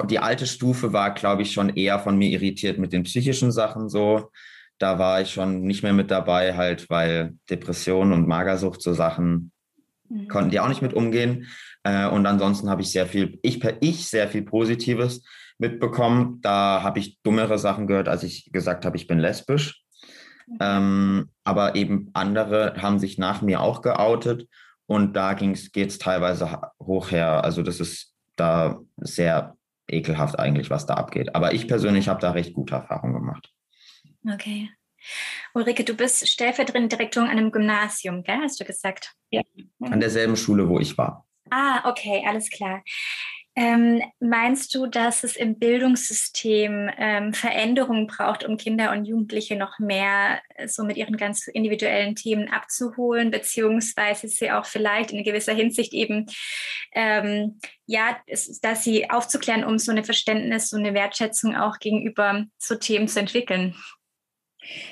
die alte Stufe war, glaube ich, schon eher von mir irritiert mit den psychischen Sachen so. Da war ich schon nicht mehr mit dabei, halt, weil Depression und Magersucht so Sachen mhm. konnten die auch nicht mit umgehen. Äh, und ansonsten habe ich sehr viel, ich per ich sehr viel Positives mitbekommen. Da habe ich dummere Sachen gehört, als ich gesagt habe, ich bin lesbisch. Ähm, aber eben andere haben sich nach mir auch geoutet und da geht es teilweise hoch her. Also das ist da sehr ekelhaft eigentlich, was da abgeht. Aber ich persönlich habe da recht gute Erfahrungen gemacht. Okay. Ulrike, du bist stellvertretende Direktorin an einem Gymnasium, gell? hast du gesagt? Ja. An derselben Schule, wo ich war. Ah, okay, alles klar. Ähm, meinst du, dass es im Bildungssystem ähm, Veränderungen braucht, um Kinder und Jugendliche noch mehr äh, so mit ihren ganz individuellen Themen abzuholen, beziehungsweise sie auch vielleicht in gewisser Hinsicht eben, ähm, ja, dass sie aufzuklären, um so eine Verständnis, so eine Wertschätzung auch gegenüber so Themen zu entwickeln?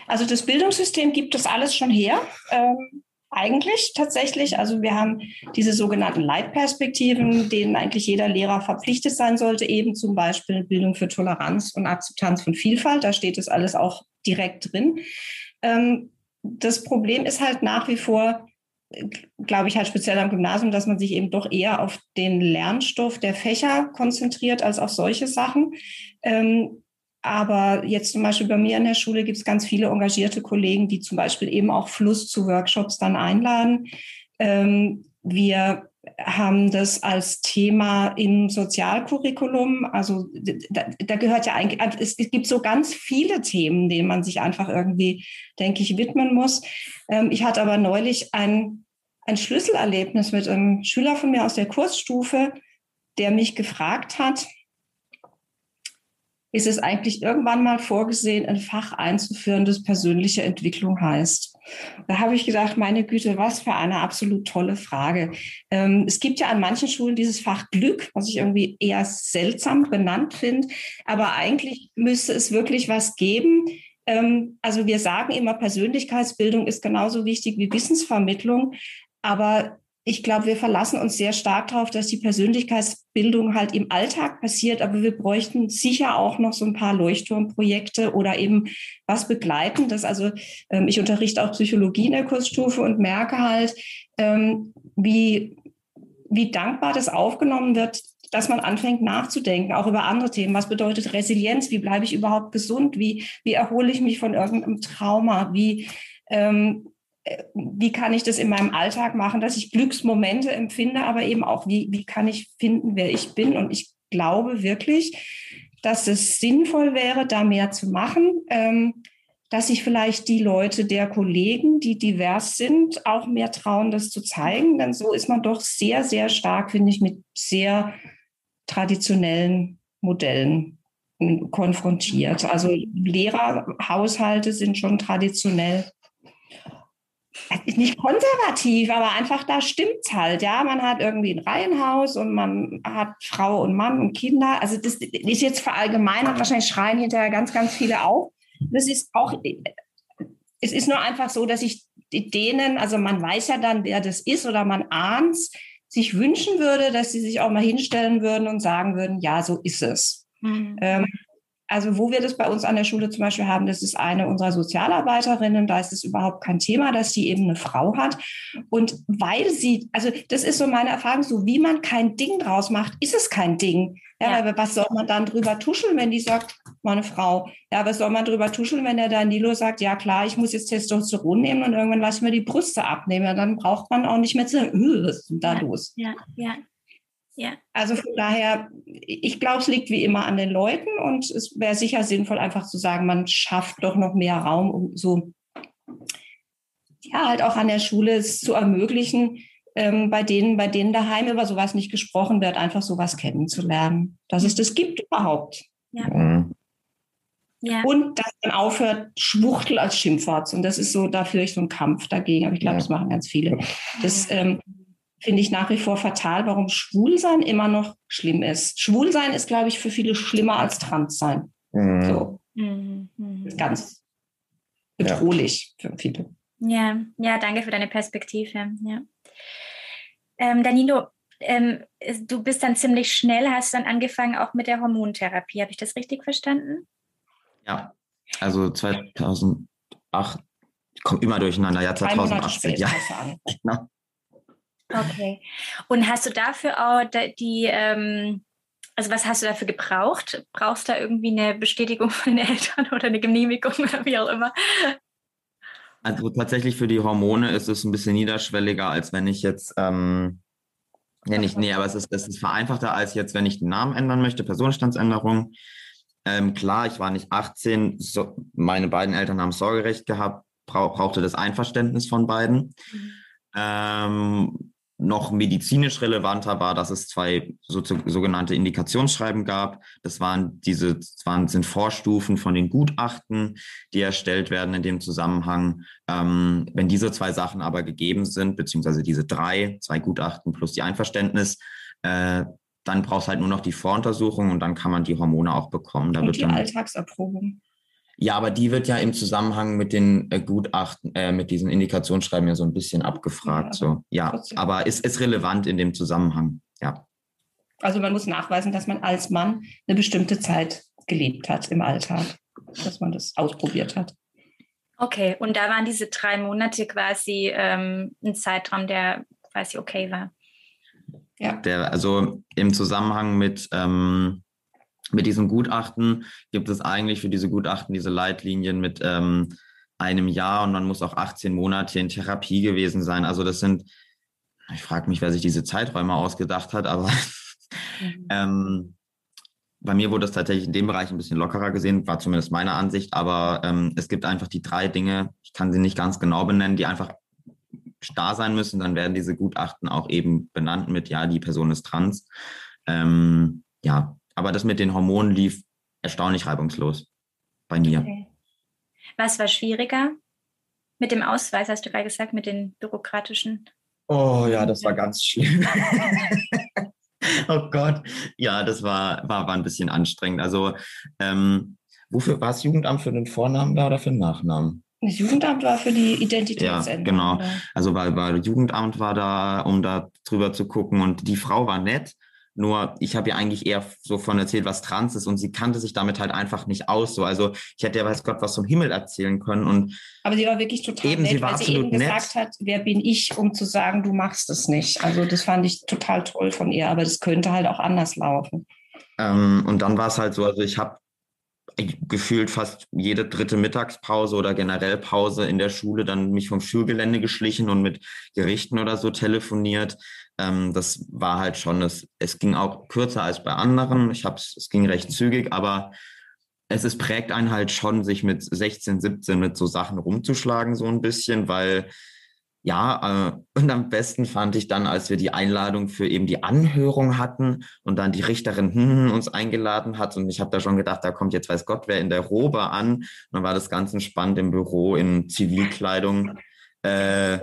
Also das Bildungssystem gibt das alles schon her. Ähm, eigentlich tatsächlich. Also wir haben diese sogenannten Leitperspektiven, denen eigentlich jeder Lehrer verpflichtet sein sollte, eben zum Beispiel Bildung für Toleranz und Akzeptanz von Vielfalt. Da steht das alles auch direkt drin. Ähm, das Problem ist halt nach wie vor, glaube ich, halt speziell am Gymnasium, dass man sich eben doch eher auf den Lernstoff der Fächer konzentriert als auf solche Sachen. Ähm, aber jetzt zum Beispiel bei mir an der Schule gibt es ganz viele engagierte Kollegen, die zum Beispiel eben auch Fluss zu Workshops dann einladen. Ähm, wir haben das als Thema im Sozialcurriculum. Also da, da, gehört ja eigentlich, also es gibt so ganz viele Themen, denen man sich einfach irgendwie, denke ich, widmen muss. Ähm, ich hatte aber neulich ein, ein Schlüsselerlebnis mit einem Schüler von mir aus der Kursstufe, der mich gefragt hat, ist es eigentlich irgendwann mal vorgesehen, ein Fach einzuführen, das persönliche Entwicklung heißt. Da habe ich gedacht, meine Güte, was für eine absolut tolle Frage. Ähm, es gibt ja an manchen Schulen dieses Fach Glück, was ich irgendwie eher seltsam benannt finde, aber eigentlich müsste es wirklich was geben. Ähm, also wir sagen immer, Persönlichkeitsbildung ist genauso wichtig wie Wissensvermittlung, aber ich glaube, wir verlassen uns sehr stark darauf, dass die Persönlichkeitsbildung halt im Alltag passiert, aber wir bräuchten sicher auch noch so ein paar Leuchtturmprojekte oder eben was Begleitendes. Also ähm, ich unterrichte auch Psychologie in der Kursstufe und merke halt, ähm, wie, wie dankbar das aufgenommen wird, dass man anfängt nachzudenken, auch über andere Themen. Was bedeutet Resilienz? Wie bleibe ich überhaupt gesund? Wie, wie erhole ich mich von irgendeinem Trauma? Wie, ähm, wie kann ich das in meinem Alltag machen, dass ich Glücksmomente empfinde, aber eben auch, wie, wie kann ich finden, wer ich bin. Und ich glaube wirklich, dass es sinnvoll wäre, da mehr zu machen, ähm, dass sich vielleicht die Leute der Kollegen, die divers sind, auch mehr trauen, das zu zeigen. Denn so ist man doch sehr, sehr stark, finde ich, mit sehr traditionellen Modellen konfrontiert. Also Lehrerhaushalte sind schon traditionell nicht konservativ, aber einfach da stimmt es halt. Ja, man hat irgendwie ein Reihenhaus und man hat Frau und Mann und Kinder. Also das ist jetzt verallgemeinert. Wahrscheinlich schreien hinterher ganz, ganz viele auf. Das ist auch, es ist nur einfach so, dass ich denen, also man weiß ja dann, wer das ist oder man ahnt sich wünschen würde, dass sie sich auch mal hinstellen würden und sagen würden, ja, so ist es. Mhm. Ähm, also wo wir das bei uns an der Schule zum Beispiel haben, das ist eine unserer Sozialarbeiterinnen, da ist es überhaupt kein Thema, dass sie eben eine Frau hat. Und weil sie, also das ist so meine Erfahrung, so wie man kein Ding draus macht, ist es kein Ding. Ja, ja. was soll man dann drüber tuscheln, wenn die sagt, meine Frau? Ja, was soll man drüber tuscheln, wenn der Danilo sagt, ja klar, ich muss jetzt Testosteron nehmen und irgendwann lasse ich mir die Brüste abnehmen. Ja, dann braucht man auch nicht mehr zu sagen, öh, was ist denn da ja, los? Ja, ja. Ja. Also von daher, ich glaube, es liegt wie immer an den Leuten und es wäre sicher sinnvoll, einfach zu sagen, man schafft doch noch mehr Raum, um so, ja, halt auch an der Schule es zu ermöglichen, ähm, bei denen, bei denen daheim über sowas nicht gesprochen wird, einfach sowas kennenzulernen, dass es das gibt überhaupt. Ja. Mhm. Ja. Und dass man aufhört, Schwuchtel als Schimpfwort. Und das ist so, da führe ich so einen Kampf dagegen. Aber ich glaube, ja. das machen ganz viele. Das, ähm, finde ich nach wie vor fatal, warum Schwulsein immer noch schlimm ist. Schwulsein ist, glaube ich, für viele schlimmer als Transsein. Mhm. So. Mhm. Ganz bedrohlich ja. für viele. Ja, ja, danke für deine Perspektive. Ja. Ähm, Danilo, ähm, du bist dann ziemlich schnell, hast dann angefangen auch mit der Hormontherapie. Habe ich das richtig verstanden? Ja, also 2008, ich komme immer durcheinander, ja, 2008. Ja, genau. Okay. Und hast du dafür auch die, ähm, also was hast du dafür gebraucht? Brauchst du da irgendwie eine Bestätigung von den Eltern oder eine Genehmigung oder wie auch immer? Also tatsächlich für die Hormone ist es ein bisschen niederschwelliger, als wenn ich jetzt ähm, Nee, nicht, nee, aber es ist, es ist vereinfachter als jetzt, wenn ich den Namen ändern möchte, Personenstandsänderung. Ähm, klar, ich war nicht 18, so, meine beiden Eltern haben Sorgerecht gehabt, brauch, brauchte das Einverständnis von beiden. Mhm. Ähm, noch medizinisch relevanter war, dass es zwei so, sogenannte Indikationsschreiben gab. Das waren diese, das waren, sind Vorstufen von den Gutachten, die erstellt werden in dem Zusammenhang. Ähm, wenn diese zwei Sachen aber gegeben sind, beziehungsweise diese drei, zwei Gutachten plus die Einverständnis, äh, dann brauchst halt nur noch die Voruntersuchung und dann kann man die Hormone auch bekommen. Da und die dann, Alltagserprobung. Ja, aber die wird ja im Zusammenhang mit den äh, Gutachten, äh, mit diesen Indikationsschreiben ja so ein bisschen abgefragt. Ja, so. ja aber ist, ist relevant in dem Zusammenhang, ja. Also man muss nachweisen, dass man als Mann eine bestimmte Zeit gelebt hat im Alltag, dass man das ausprobiert hat. Okay, und da waren diese drei Monate quasi ähm, ein Zeitraum, der quasi okay war. Ja. Der, also im Zusammenhang mit ähm, mit diesem Gutachten gibt es eigentlich für diese Gutachten diese Leitlinien mit ähm, einem Jahr und man muss auch 18 Monate in Therapie gewesen sein. Also das sind, ich frage mich, wer sich diese Zeiträume ausgedacht hat, aber mhm. ähm, bei mir wurde es tatsächlich in dem Bereich ein bisschen lockerer gesehen, war zumindest meine Ansicht, aber ähm, es gibt einfach die drei Dinge, ich kann sie nicht ganz genau benennen, die einfach starr sein müssen, dann werden diese Gutachten auch eben benannt mit, ja, die Person ist trans. Ähm, ja, aber das mit den Hormonen lief erstaunlich reibungslos bei mir. Okay. Was war schwieriger? Mit dem Ausweis, hast du gerade gesagt, mit den bürokratischen? Oh ja, das war ganz schlimm. oh Gott. Ja, das war, war, war ein bisschen anstrengend. Also, ähm, wofür war das Jugendamt für den Vornamen da oder für den Nachnamen? Das Jugendamt war für die Identitätsänderung. Ja, genau. Also weil, weil Jugendamt war da, um da drüber zu gucken und die Frau war nett, nur ich habe ja eigentlich eher so von erzählt, was trans ist und sie kannte sich damit halt einfach nicht aus. So. Also ich hätte ja weiß Gott was vom Himmel erzählen können. Und Aber sie war wirklich total eben, nett, sie war weil sie eben nett. gesagt hat, wer bin ich, um zu sagen, du machst es nicht. Also das fand ich total toll von ihr, aber das könnte halt auch anders laufen. Ähm, und dann war es halt so, also ich habe gefühlt fast jede dritte Mittagspause oder generell Pause in der Schule dann mich vom Schulgelände geschlichen und mit Gerichten oder so telefoniert. Ähm, das war halt schon, es, es ging auch kürzer als bei anderen. Ich hab's, es ging recht zügig, aber es ist, prägt einen halt schon, sich mit 16, 17 mit so Sachen rumzuschlagen, so ein bisschen, weil ja, äh, und am besten fand ich dann, als wir die Einladung für eben die Anhörung hatten und dann die Richterin hm, uns eingeladen hat und ich habe da schon gedacht, da kommt jetzt weiß Gott wer in der Robe an. Und dann war das ganz entspannt im Büro in Zivilkleidung. Äh,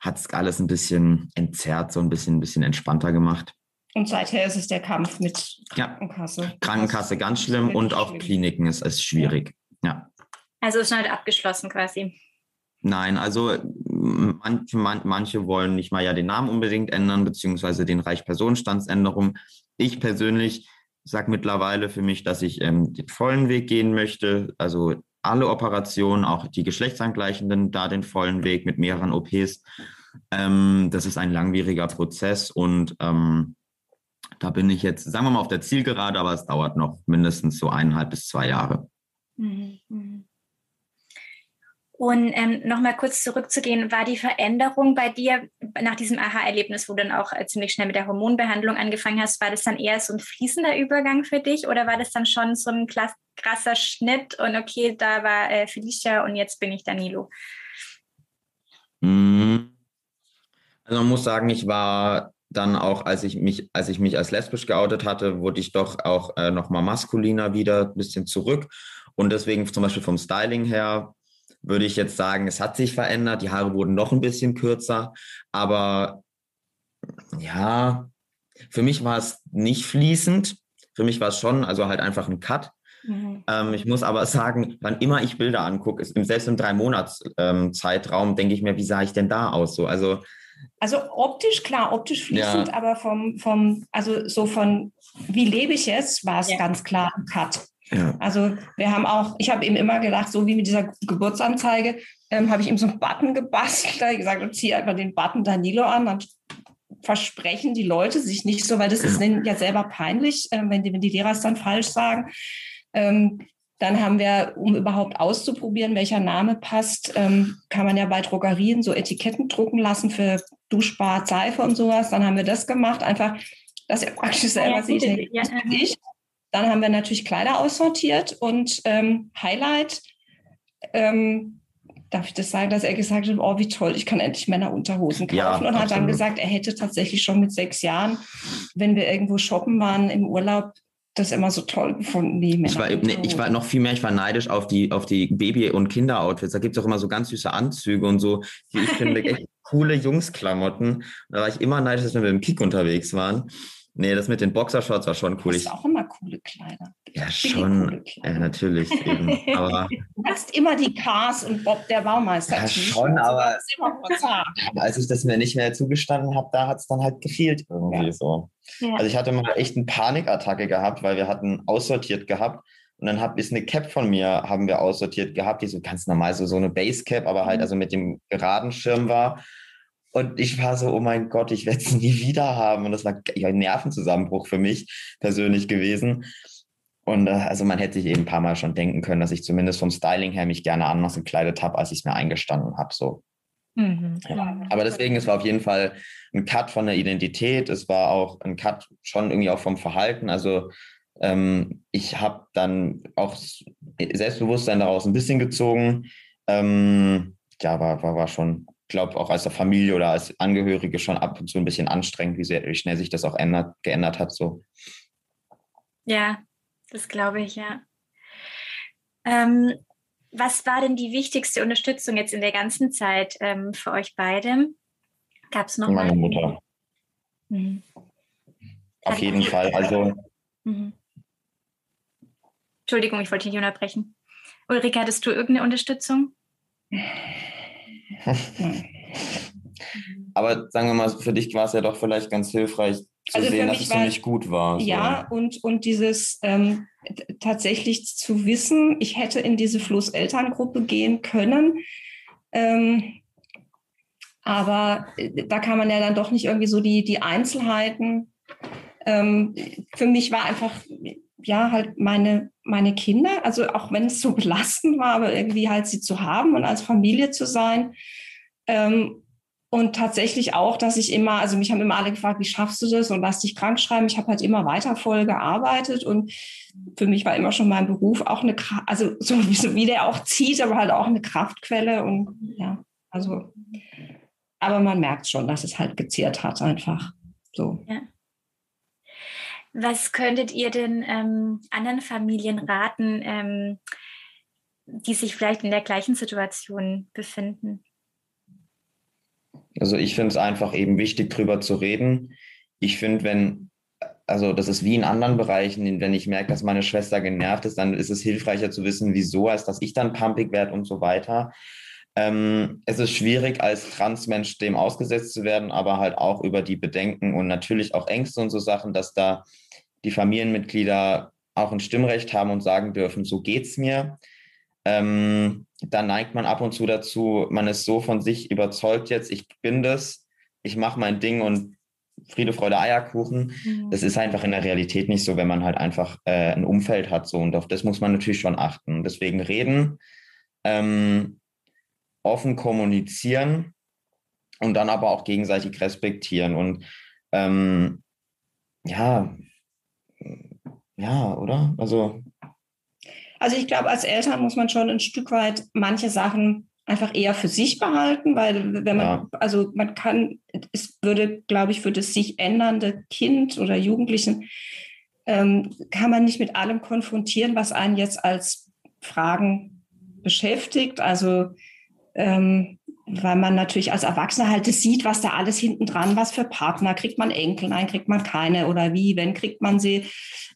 hat es alles ein bisschen entzerrt, so ein bisschen, ein bisschen entspannter gemacht. Und seither ist es der Kampf mit Krankenkasse. Ja, Krankenkasse ganz schlimm und auch schwierig. Kliniken ist es schwierig. Ja. ja. Also ist halt abgeschlossen quasi. Nein, also manche, manche wollen nicht mal ja den Namen unbedingt ändern, beziehungsweise den Reichspersonenstandsänderung. Ich persönlich sage mittlerweile für mich, dass ich ähm, den vollen Weg gehen möchte, also alle Operationen, auch die geschlechtsangleichenden, da den vollen Weg mit mehreren OPs. Ähm, das ist ein langwieriger Prozess und ähm, da bin ich jetzt, sagen wir mal, auf der Zielgerade, aber es dauert noch mindestens so eineinhalb bis zwei Jahre. Mhm. Und ähm, nochmal kurz zurückzugehen, war die Veränderung bei dir nach diesem Aha-Erlebnis, wo du dann auch äh, ziemlich schnell mit der Hormonbehandlung angefangen hast, war das dann eher so ein fließender Übergang für dich oder war das dann schon so ein krasser Schnitt und okay, da war äh, Felicia und jetzt bin ich Danilo? Mhm. Also man muss sagen, ich war dann auch, als ich mich, als ich mich als lesbisch geoutet hatte, wurde ich doch auch äh, nochmal maskuliner wieder ein bisschen zurück. Und deswegen zum Beispiel vom Styling her würde ich jetzt sagen, es hat sich verändert. Die Haare wurden noch ein bisschen kürzer, aber ja, für mich war es nicht fließend. Für mich war es schon, also halt einfach ein Cut. Mhm. Ähm, ich muss aber sagen, wann immer ich Bilder angucke, selbst im drei Monats ähm, Zeitraum, denke ich mir, wie sah ich denn da aus? So, also also optisch, klar, optisch fließend, ja. aber vom, vom, also so von, wie lebe ich jetzt, war es ja. ganz klar ein Cut. Ja. Also wir haben auch, ich habe ihm immer gedacht, so wie mit dieser Geburtsanzeige, ähm, habe ich ihm so einen Button gebastelt, da gesagt, zieh einfach den Button Danilo an, dann versprechen die Leute sich nicht so, weil das ist denen ja selber peinlich, äh, wenn, die, wenn die Lehrer es dann falsch sagen. Ähm, dann haben wir, um überhaupt auszuprobieren, welcher Name passt, ähm, kann man ja bei Drogerien so Etiketten drucken lassen für Duschbad, Seife und sowas. Dann haben wir das gemacht, einfach, dass er praktisch selber ja, sieht, ja, ich. Dann haben wir natürlich Kleider aussortiert und ähm, Highlight, ähm, darf ich das sagen, dass er gesagt hat, oh, wie toll, ich kann endlich Männerunterhosen kaufen. Ja, und hat absolut. dann gesagt, er hätte tatsächlich schon mit sechs Jahren, wenn wir irgendwo shoppen waren im Urlaub, das immer so toll gefunden, die Männer. Ich war, nee, ich war noch viel mehr, ich war neidisch auf die, auf die Baby- und Kinderoutfits. Da gibt es auch immer so ganz süße Anzüge und so, die ich finde echt coole Jungsklamotten. Da war ich immer neidisch, dass wir mit dem Kick unterwegs waren. Nee, das mit den Boxershorts war schon cool. Du hast auch immer coole Kleider. Ja, schon. Ja, natürlich. Eben. Aber, du hast immer die Cars und Bob der Baumeister. Ja, schon, aber als ich das mir nicht mehr zugestanden habe, da hat es dann halt gefehlt irgendwie ja. so. Ja. Also ich hatte mal echt eine Panikattacke gehabt, weil wir hatten aussortiert gehabt und dann hab, ist eine Cap von mir, haben wir aussortiert gehabt, die so ganz normal so, so eine Basecap, aber halt mhm. also mit dem geraden Schirm war. Und ich war so, oh mein Gott, ich werde es nie wieder haben. Und das war ein Nervenzusammenbruch für mich persönlich gewesen. Und äh, also man hätte sich eben ein paar Mal schon denken können, dass ich zumindest vom Styling her mich gerne anders gekleidet habe, als ich es mir eingestanden habe. So. Mhm. Ja. Aber deswegen, es war auf jeden Fall ein Cut von der Identität. Es war auch ein Cut schon irgendwie auch vom Verhalten. Also ähm, ich habe dann auch Selbstbewusstsein daraus ein bisschen gezogen. Ähm, ja, war, war, war schon glaube auch als Familie oder als Angehörige schon ab und zu ein bisschen anstrengend, wie, sehr, wie schnell sich das auch ändert, geändert hat. So. Ja, das glaube ich, ja. Ähm, was war denn die wichtigste Unterstützung jetzt in der ganzen Zeit ähm, für euch beide? Gab es noch Meine mal? Mutter. Mhm. Auf Hat jeden Fall. Also. Mhm. Entschuldigung, ich wollte dich nicht unterbrechen. Ulrike, hattest du irgendeine Unterstützung? Aber sagen wir mal, für dich war es ja doch vielleicht ganz hilfreich zu also sehen, dass es ziemlich gut war. So. Ja, und, und dieses ähm, tatsächlich zu wissen, ich hätte in diese Flusselterngruppe gehen können. Ähm, aber äh, da kann man ja dann doch nicht irgendwie so die, die Einzelheiten. Ähm, für mich war einfach, ja, halt meine, meine Kinder, also auch wenn es so belastend war, aber irgendwie halt sie zu haben und als Familie zu sein. Ähm, und tatsächlich auch, dass ich immer, also mich haben immer alle gefragt, wie schaffst du das und lass dich krank schreiben. Ich habe halt immer weiter voll gearbeitet und für mich war immer schon mein Beruf auch eine, also so wie, so wie der auch zieht, aber halt auch eine Kraftquelle und ja, also, aber man merkt schon, dass es halt gezehrt hat einfach so. Ja. Was könntet ihr denn ähm, anderen Familien raten, ähm, die sich vielleicht in der gleichen Situation befinden? Also ich finde es einfach eben wichtig, drüber zu reden. Ich finde, wenn, also das ist wie in anderen Bereichen, wenn ich merke, dass meine Schwester genervt ist, dann ist es hilfreicher zu wissen, wieso, als dass ich dann pumpig werde und so weiter. Ähm, es ist schwierig, als Transmensch dem ausgesetzt zu werden, aber halt auch über die Bedenken und natürlich auch Ängste und so Sachen, dass da die Familienmitglieder auch ein Stimmrecht haben und sagen dürfen, so geht's mir ähm, da neigt man ab und zu dazu, man ist so von sich überzeugt jetzt, ich bin das, ich mache mein Ding und Friede, Freude, Eierkuchen. Mhm. Das ist einfach in der Realität nicht so, wenn man halt einfach äh, ein Umfeld hat so und auf das muss man natürlich schon achten. Deswegen reden, ähm, offen kommunizieren und dann aber auch gegenseitig respektieren und ähm, ja, ja, oder? Also also ich glaube, als Eltern muss man schon ein Stück weit manche Sachen einfach eher für sich behalten, weil wenn man, ja. also man kann, es würde, glaube ich, für das sich ändernde Kind oder Jugendlichen, ähm, kann man nicht mit allem konfrontieren, was einen jetzt als Fragen beschäftigt. Also ähm, weil man natürlich als Erwachsener halt das sieht, was da alles hinten dran, was für Partner, kriegt man Enkel, nein, kriegt man keine oder wie, wenn kriegt man sie,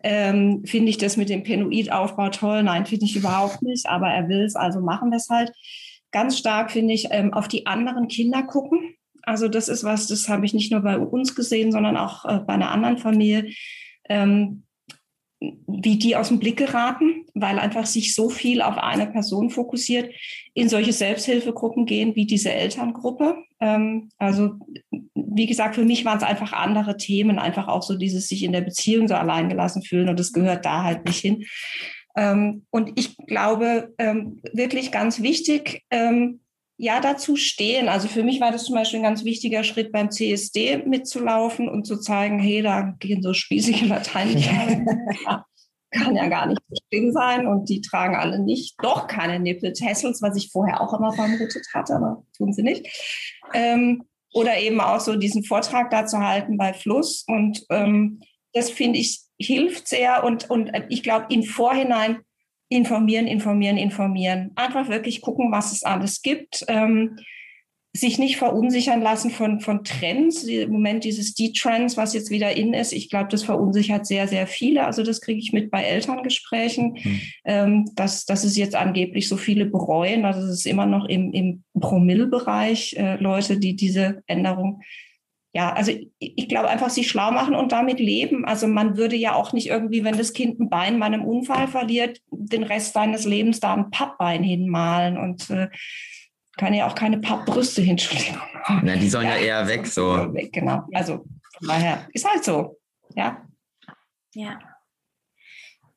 ähm, finde ich das mit dem Penoidaufbau toll, nein, finde ich überhaupt nicht, aber er will es, also machen wir es halt. Ganz stark finde ich, ähm, auf die anderen Kinder gucken. Also das ist was, das habe ich nicht nur bei uns gesehen, sondern auch äh, bei einer anderen Familie. Ähm, wie die aus dem Blick geraten, weil einfach sich so viel auf eine Person fokussiert, in solche Selbsthilfegruppen gehen wie diese Elterngruppe. Ähm, also wie gesagt, für mich waren es einfach andere Themen, einfach auch so dieses sich in der Beziehung so alleingelassen fühlen und das gehört da halt nicht hin. Ähm, und ich glaube, ähm, wirklich ganz wichtig, ja dazu stehen. Also für mich war das zum Beispiel ein ganz wichtiger Schritt beim CSD mitzulaufen und zu zeigen, hey, da gehen so spießige Lateinicher. kann ja gar nicht so schlimm sein und die tragen alle nicht, doch keine Nippeltassels, was ich vorher auch immer vermutet hatte, aber tun sie nicht. Ähm, oder eben auch so diesen Vortrag da zu halten bei Fluss und ähm, das finde ich hilft sehr und, und ich glaube im Vorhinein informieren, informieren, informieren. Einfach wirklich gucken, was es alles gibt. Ähm, sich nicht verunsichern lassen von, von Trends. Im Moment dieses D-Trends, was jetzt wieder in ist, ich glaube, das verunsichert sehr, sehr viele. Also das kriege ich mit bei Elterngesprächen, mhm. ähm, dass, dass es jetzt angeblich so viele bereuen. Also es ist immer noch im, im Promillbereich äh, Leute, die diese Änderung ja, also ich, ich glaube einfach, sich schlau machen und damit leben. Also man würde ja auch nicht irgendwie, wenn das Kind ein Bein bei einem Unfall verliert, den Rest seines Lebens da ein Pappbein hinmalen und äh, kann ja auch keine Pappbrüste hin. Na, die sollen ja, ja eher weg, so. Weg, genau. Also von daher ist halt so. Ja. Ja.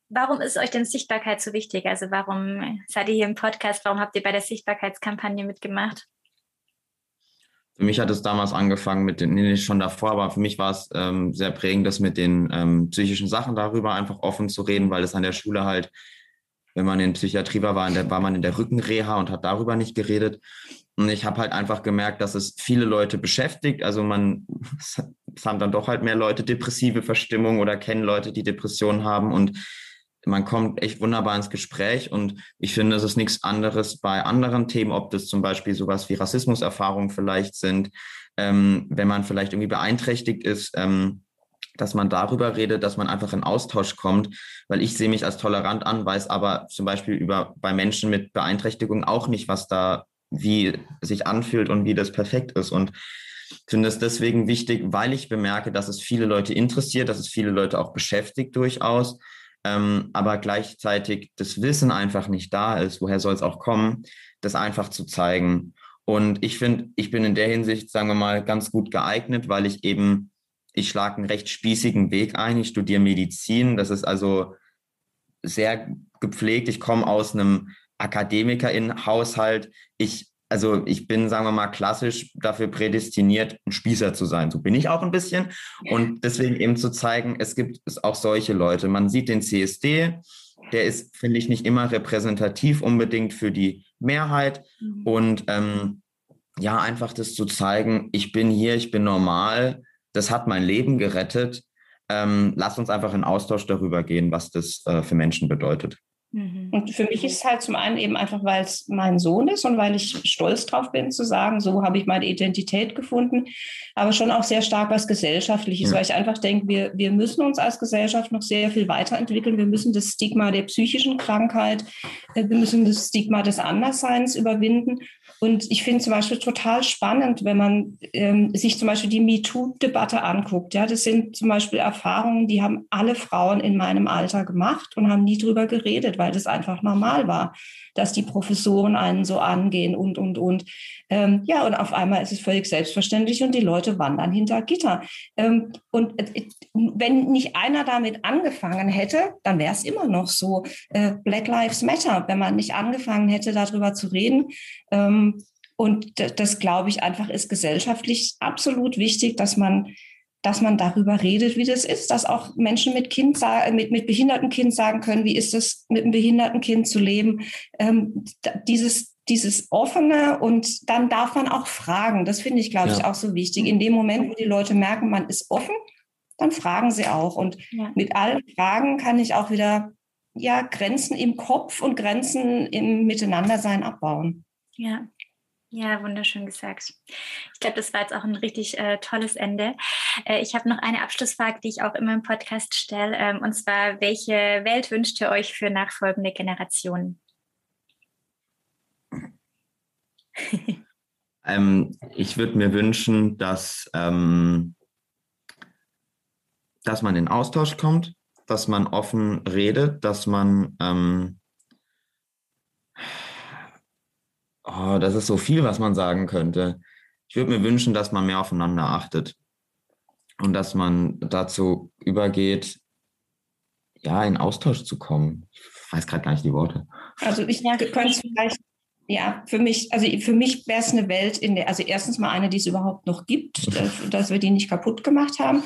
Warum ist euch denn Sichtbarkeit so wichtig? Also warum seid ihr hier im Podcast? Warum habt ihr bei der Sichtbarkeitskampagne mitgemacht? Für mich hat es damals angefangen mit den, nee, schon davor, aber für mich war es ähm, sehr prägend, das mit den ähm, psychischen Sachen darüber einfach offen zu reden, weil es an der Schule halt, wenn man in Psychiatrie war, war, der, war man in der Rückenreha und hat darüber nicht geredet. Und ich habe halt einfach gemerkt, dass es viele Leute beschäftigt. Also man, es haben dann doch halt mehr Leute depressive Verstimmung oder kennen Leute, die Depressionen haben. Und man kommt echt wunderbar ins Gespräch und ich finde, es ist nichts anderes bei anderen Themen, ob das zum Beispiel sowas wie Rassismuserfahrungen vielleicht sind, ähm, wenn man vielleicht irgendwie beeinträchtigt ist, ähm, dass man darüber redet, dass man einfach in Austausch kommt, weil ich sehe mich als tolerant an, weiß aber zum Beispiel über bei Menschen mit Beeinträchtigung auch nicht, was da wie sich anfühlt und wie das perfekt ist und finde es deswegen wichtig, weil ich bemerke, dass es viele Leute interessiert, dass es viele Leute auch beschäftigt durchaus ähm, aber gleichzeitig das Wissen einfach nicht da ist, woher soll es auch kommen, das einfach zu zeigen. Und ich finde, ich bin in der Hinsicht, sagen wir mal, ganz gut geeignet, weil ich eben, ich schlage einen recht spießigen Weg ein. Ich studiere Medizin. Das ist also sehr gepflegt. Ich komme aus einem Akademiker-Haushalt. Ich also ich bin, sagen wir mal, klassisch dafür prädestiniert, ein Spießer zu sein. So bin ich auch ein bisschen. Und deswegen eben zu zeigen, es gibt es auch solche Leute. Man sieht den CSD, der ist, finde ich, nicht immer repräsentativ unbedingt für die Mehrheit. Mhm. Und ähm, ja, einfach das zu zeigen, ich bin hier, ich bin normal, das hat mein Leben gerettet. Ähm, lasst uns einfach in Austausch darüber gehen, was das äh, für Menschen bedeutet. Mhm. Und für mich ist es halt zum einen eben einfach, weil es mein Sohn ist und weil ich stolz drauf bin zu sagen, so habe ich meine Identität gefunden, aber schon auch sehr stark was Gesellschaftliches, ja. weil ich einfach denke, wir, wir müssen uns als Gesellschaft noch sehr viel weiterentwickeln. Wir müssen das Stigma der psychischen Krankheit, äh, wir müssen das Stigma des Andersseins überwinden. Und ich finde zum Beispiel total spannend, wenn man ähm, sich zum Beispiel die MeToo-Debatte anguckt. Ja, das sind zum Beispiel Erfahrungen, die haben alle Frauen in meinem Alter gemacht und haben nie drüber geredet weil das einfach normal war, dass die Professoren einen so angehen und, und, und. Ähm, ja, und auf einmal ist es völlig selbstverständlich und die Leute wandern hinter Gitter. Ähm, und äh, wenn nicht einer damit angefangen hätte, dann wäre es immer noch so. Äh, Black Lives Matter, wenn man nicht angefangen hätte, darüber zu reden. Ähm, und das, glaube ich, einfach ist gesellschaftlich absolut wichtig, dass man dass man darüber redet, wie das ist, dass auch Menschen mit Kind mit, mit behinderten Kind sagen können, wie ist es, mit einem behinderten Kind zu leben. Ähm, dieses, dieses offene und dann darf man auch fragen. Das finde ich, glaube ja. ich, auch so wichtig. In dem Moment, wo die Leute merken, man ist offen, dann fragen sie auch. Und ja. mit allen Fragen kann ich auch wieder ja, Grenzen im Kopf und Grenzen im Miteinandersein abbauen. Ja, ja, wunderschön gesagt. Ich glaube, das war jetzt auch ein richtig äh, tolles Ende. Äh, ich habe noch eine Abschlussfrage, die ich auch immer im Podcast stelle. Ähm, und zwar, welche Welt wünscht ihr euch für nachfolgende Generationen? ähm, ich würde mir wünschen, dass, ähm, dass man in Austausch kommt, dass man offen redet, dass man ähm, Oh, das ist so viel, was man sagen könnte. Ich würde mir wünschen, dass man mehr aufeinander achtet und dass man dazu übergeht, ja, in Austausch zu kommen. Ich weiß gerade gar nicht die Worte. Also ich könnte vielleicht ja, für mich, also für mich wäre es eine Welt, in der, also erstens mal eine, die es überhaupt noch gibt, dass, dass wir die nicht kaputt gemacht haben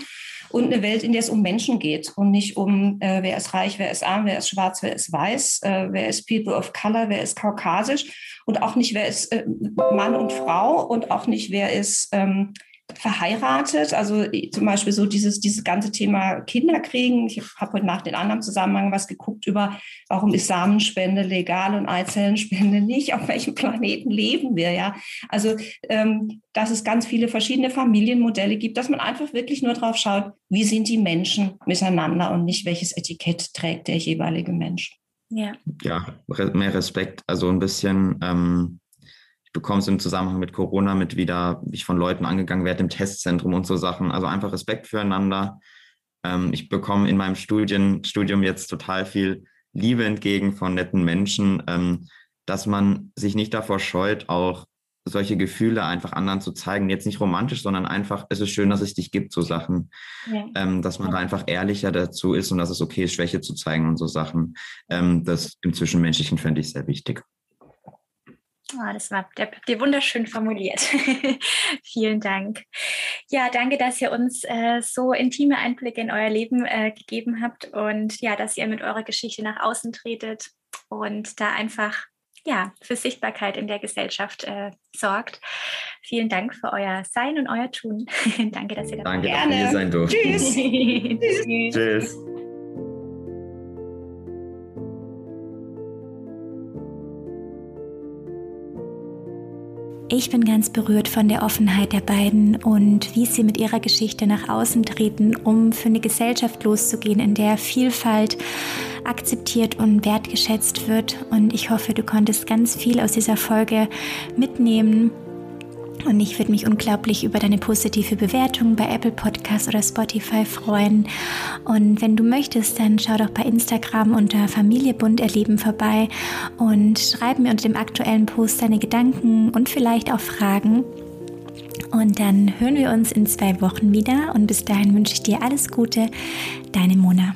und eine Welt, in der es um Menschen geht und nicht um, äh, wer ist reich, wer ist arm, wer ist schwarz, wer ist weiß, äh, wer ist People of Color, wer ist kaukasisch und auch nicht, wer ist äh, Mann und Frau und auch nicht, wer ist ähm, verheiratet. Also zum Beispiel so dieses, dieses ganze Thema Kinderkriegen. Ich habe heute Nacht in anderem Zusammenhang was geguckt über, warum ist Samenspende legal und Eizellenspende nicht? Auf welchem Planeten leben wir? Ja, also ähm, dass es ganz viele verschiedene Familienmodelle gibt, dass man einfach wirklich nur drauf schaut, wie sind die Menschen miteinander und nicht welches Etikett trägt der jeweilige Mensch. Ja, ja mehr Respekt, also ein bisschen ähm bekommst im Zusammenhang mit Corona mit wieder, wie ich von Leuten angegangen werde im Testzentrum und so Sachen. Also einfach Respekt füreinander. Ähm, ich bekomme in meinem Studien, Studium jetzt total viel Liebe entgegen von netten Menschen, ähm, dass man sich nicht davor scheut, auch solche Gefühle einfach anderen zu zeigen. Jetzt nicht romantisch, sondern einfach, es ist schön, dass es dich gibt, so Sachen. Ja. Ähm, dass man da einfach ehrlicher dazu ist und dass es okay ist, Schwäche zu zeigen und so Sachen. Ähm, das im Zwischenmenschlichen fände ich sehr wichtig. Oh, das war der, der wunderschön formuliert. Vielen Dank. Ja, danke, dass ihr uns äh, so intime Einblicke in euer Leben äh, gegeben habt und ja, dass ihr mit eurer Geschichte nach außen tretet und da einfach ja, für Sichtbarkeit in der Gesellschaft äh, sorgt. Vielen Dank für euer Sein und euer Tun. danke, dass ihr dabei Danke, dass ihr sein durften. Tschüss. Tschüss. Tschüss. Ich bin ganz berührt von der Offenheit der beiden und wie sie mit ihrer Geschichte nach außen treten, um für eine Gesellschaft loszugehen, in der Vielfalt akzeptiert und wertgeschätzt wird. Und ich hoffe, du konntest ganz viel aus dieser Folge mitnehmen und ich würde mich unglaublich über deine positive Bewertung bei Apple Podcasts oder Spotify freuen. Und wenn du möchtest, dann schau doch bei Instagram unter Familiebund erleben vorbei und schreib mir unter dem aktuellen Post deine Gedanken und vielleicht auch Fragen. Und dann hören wir uns in zwei Wochen wieder. Und bis dahin wünsche ich dir alles Gute. Deine Mona.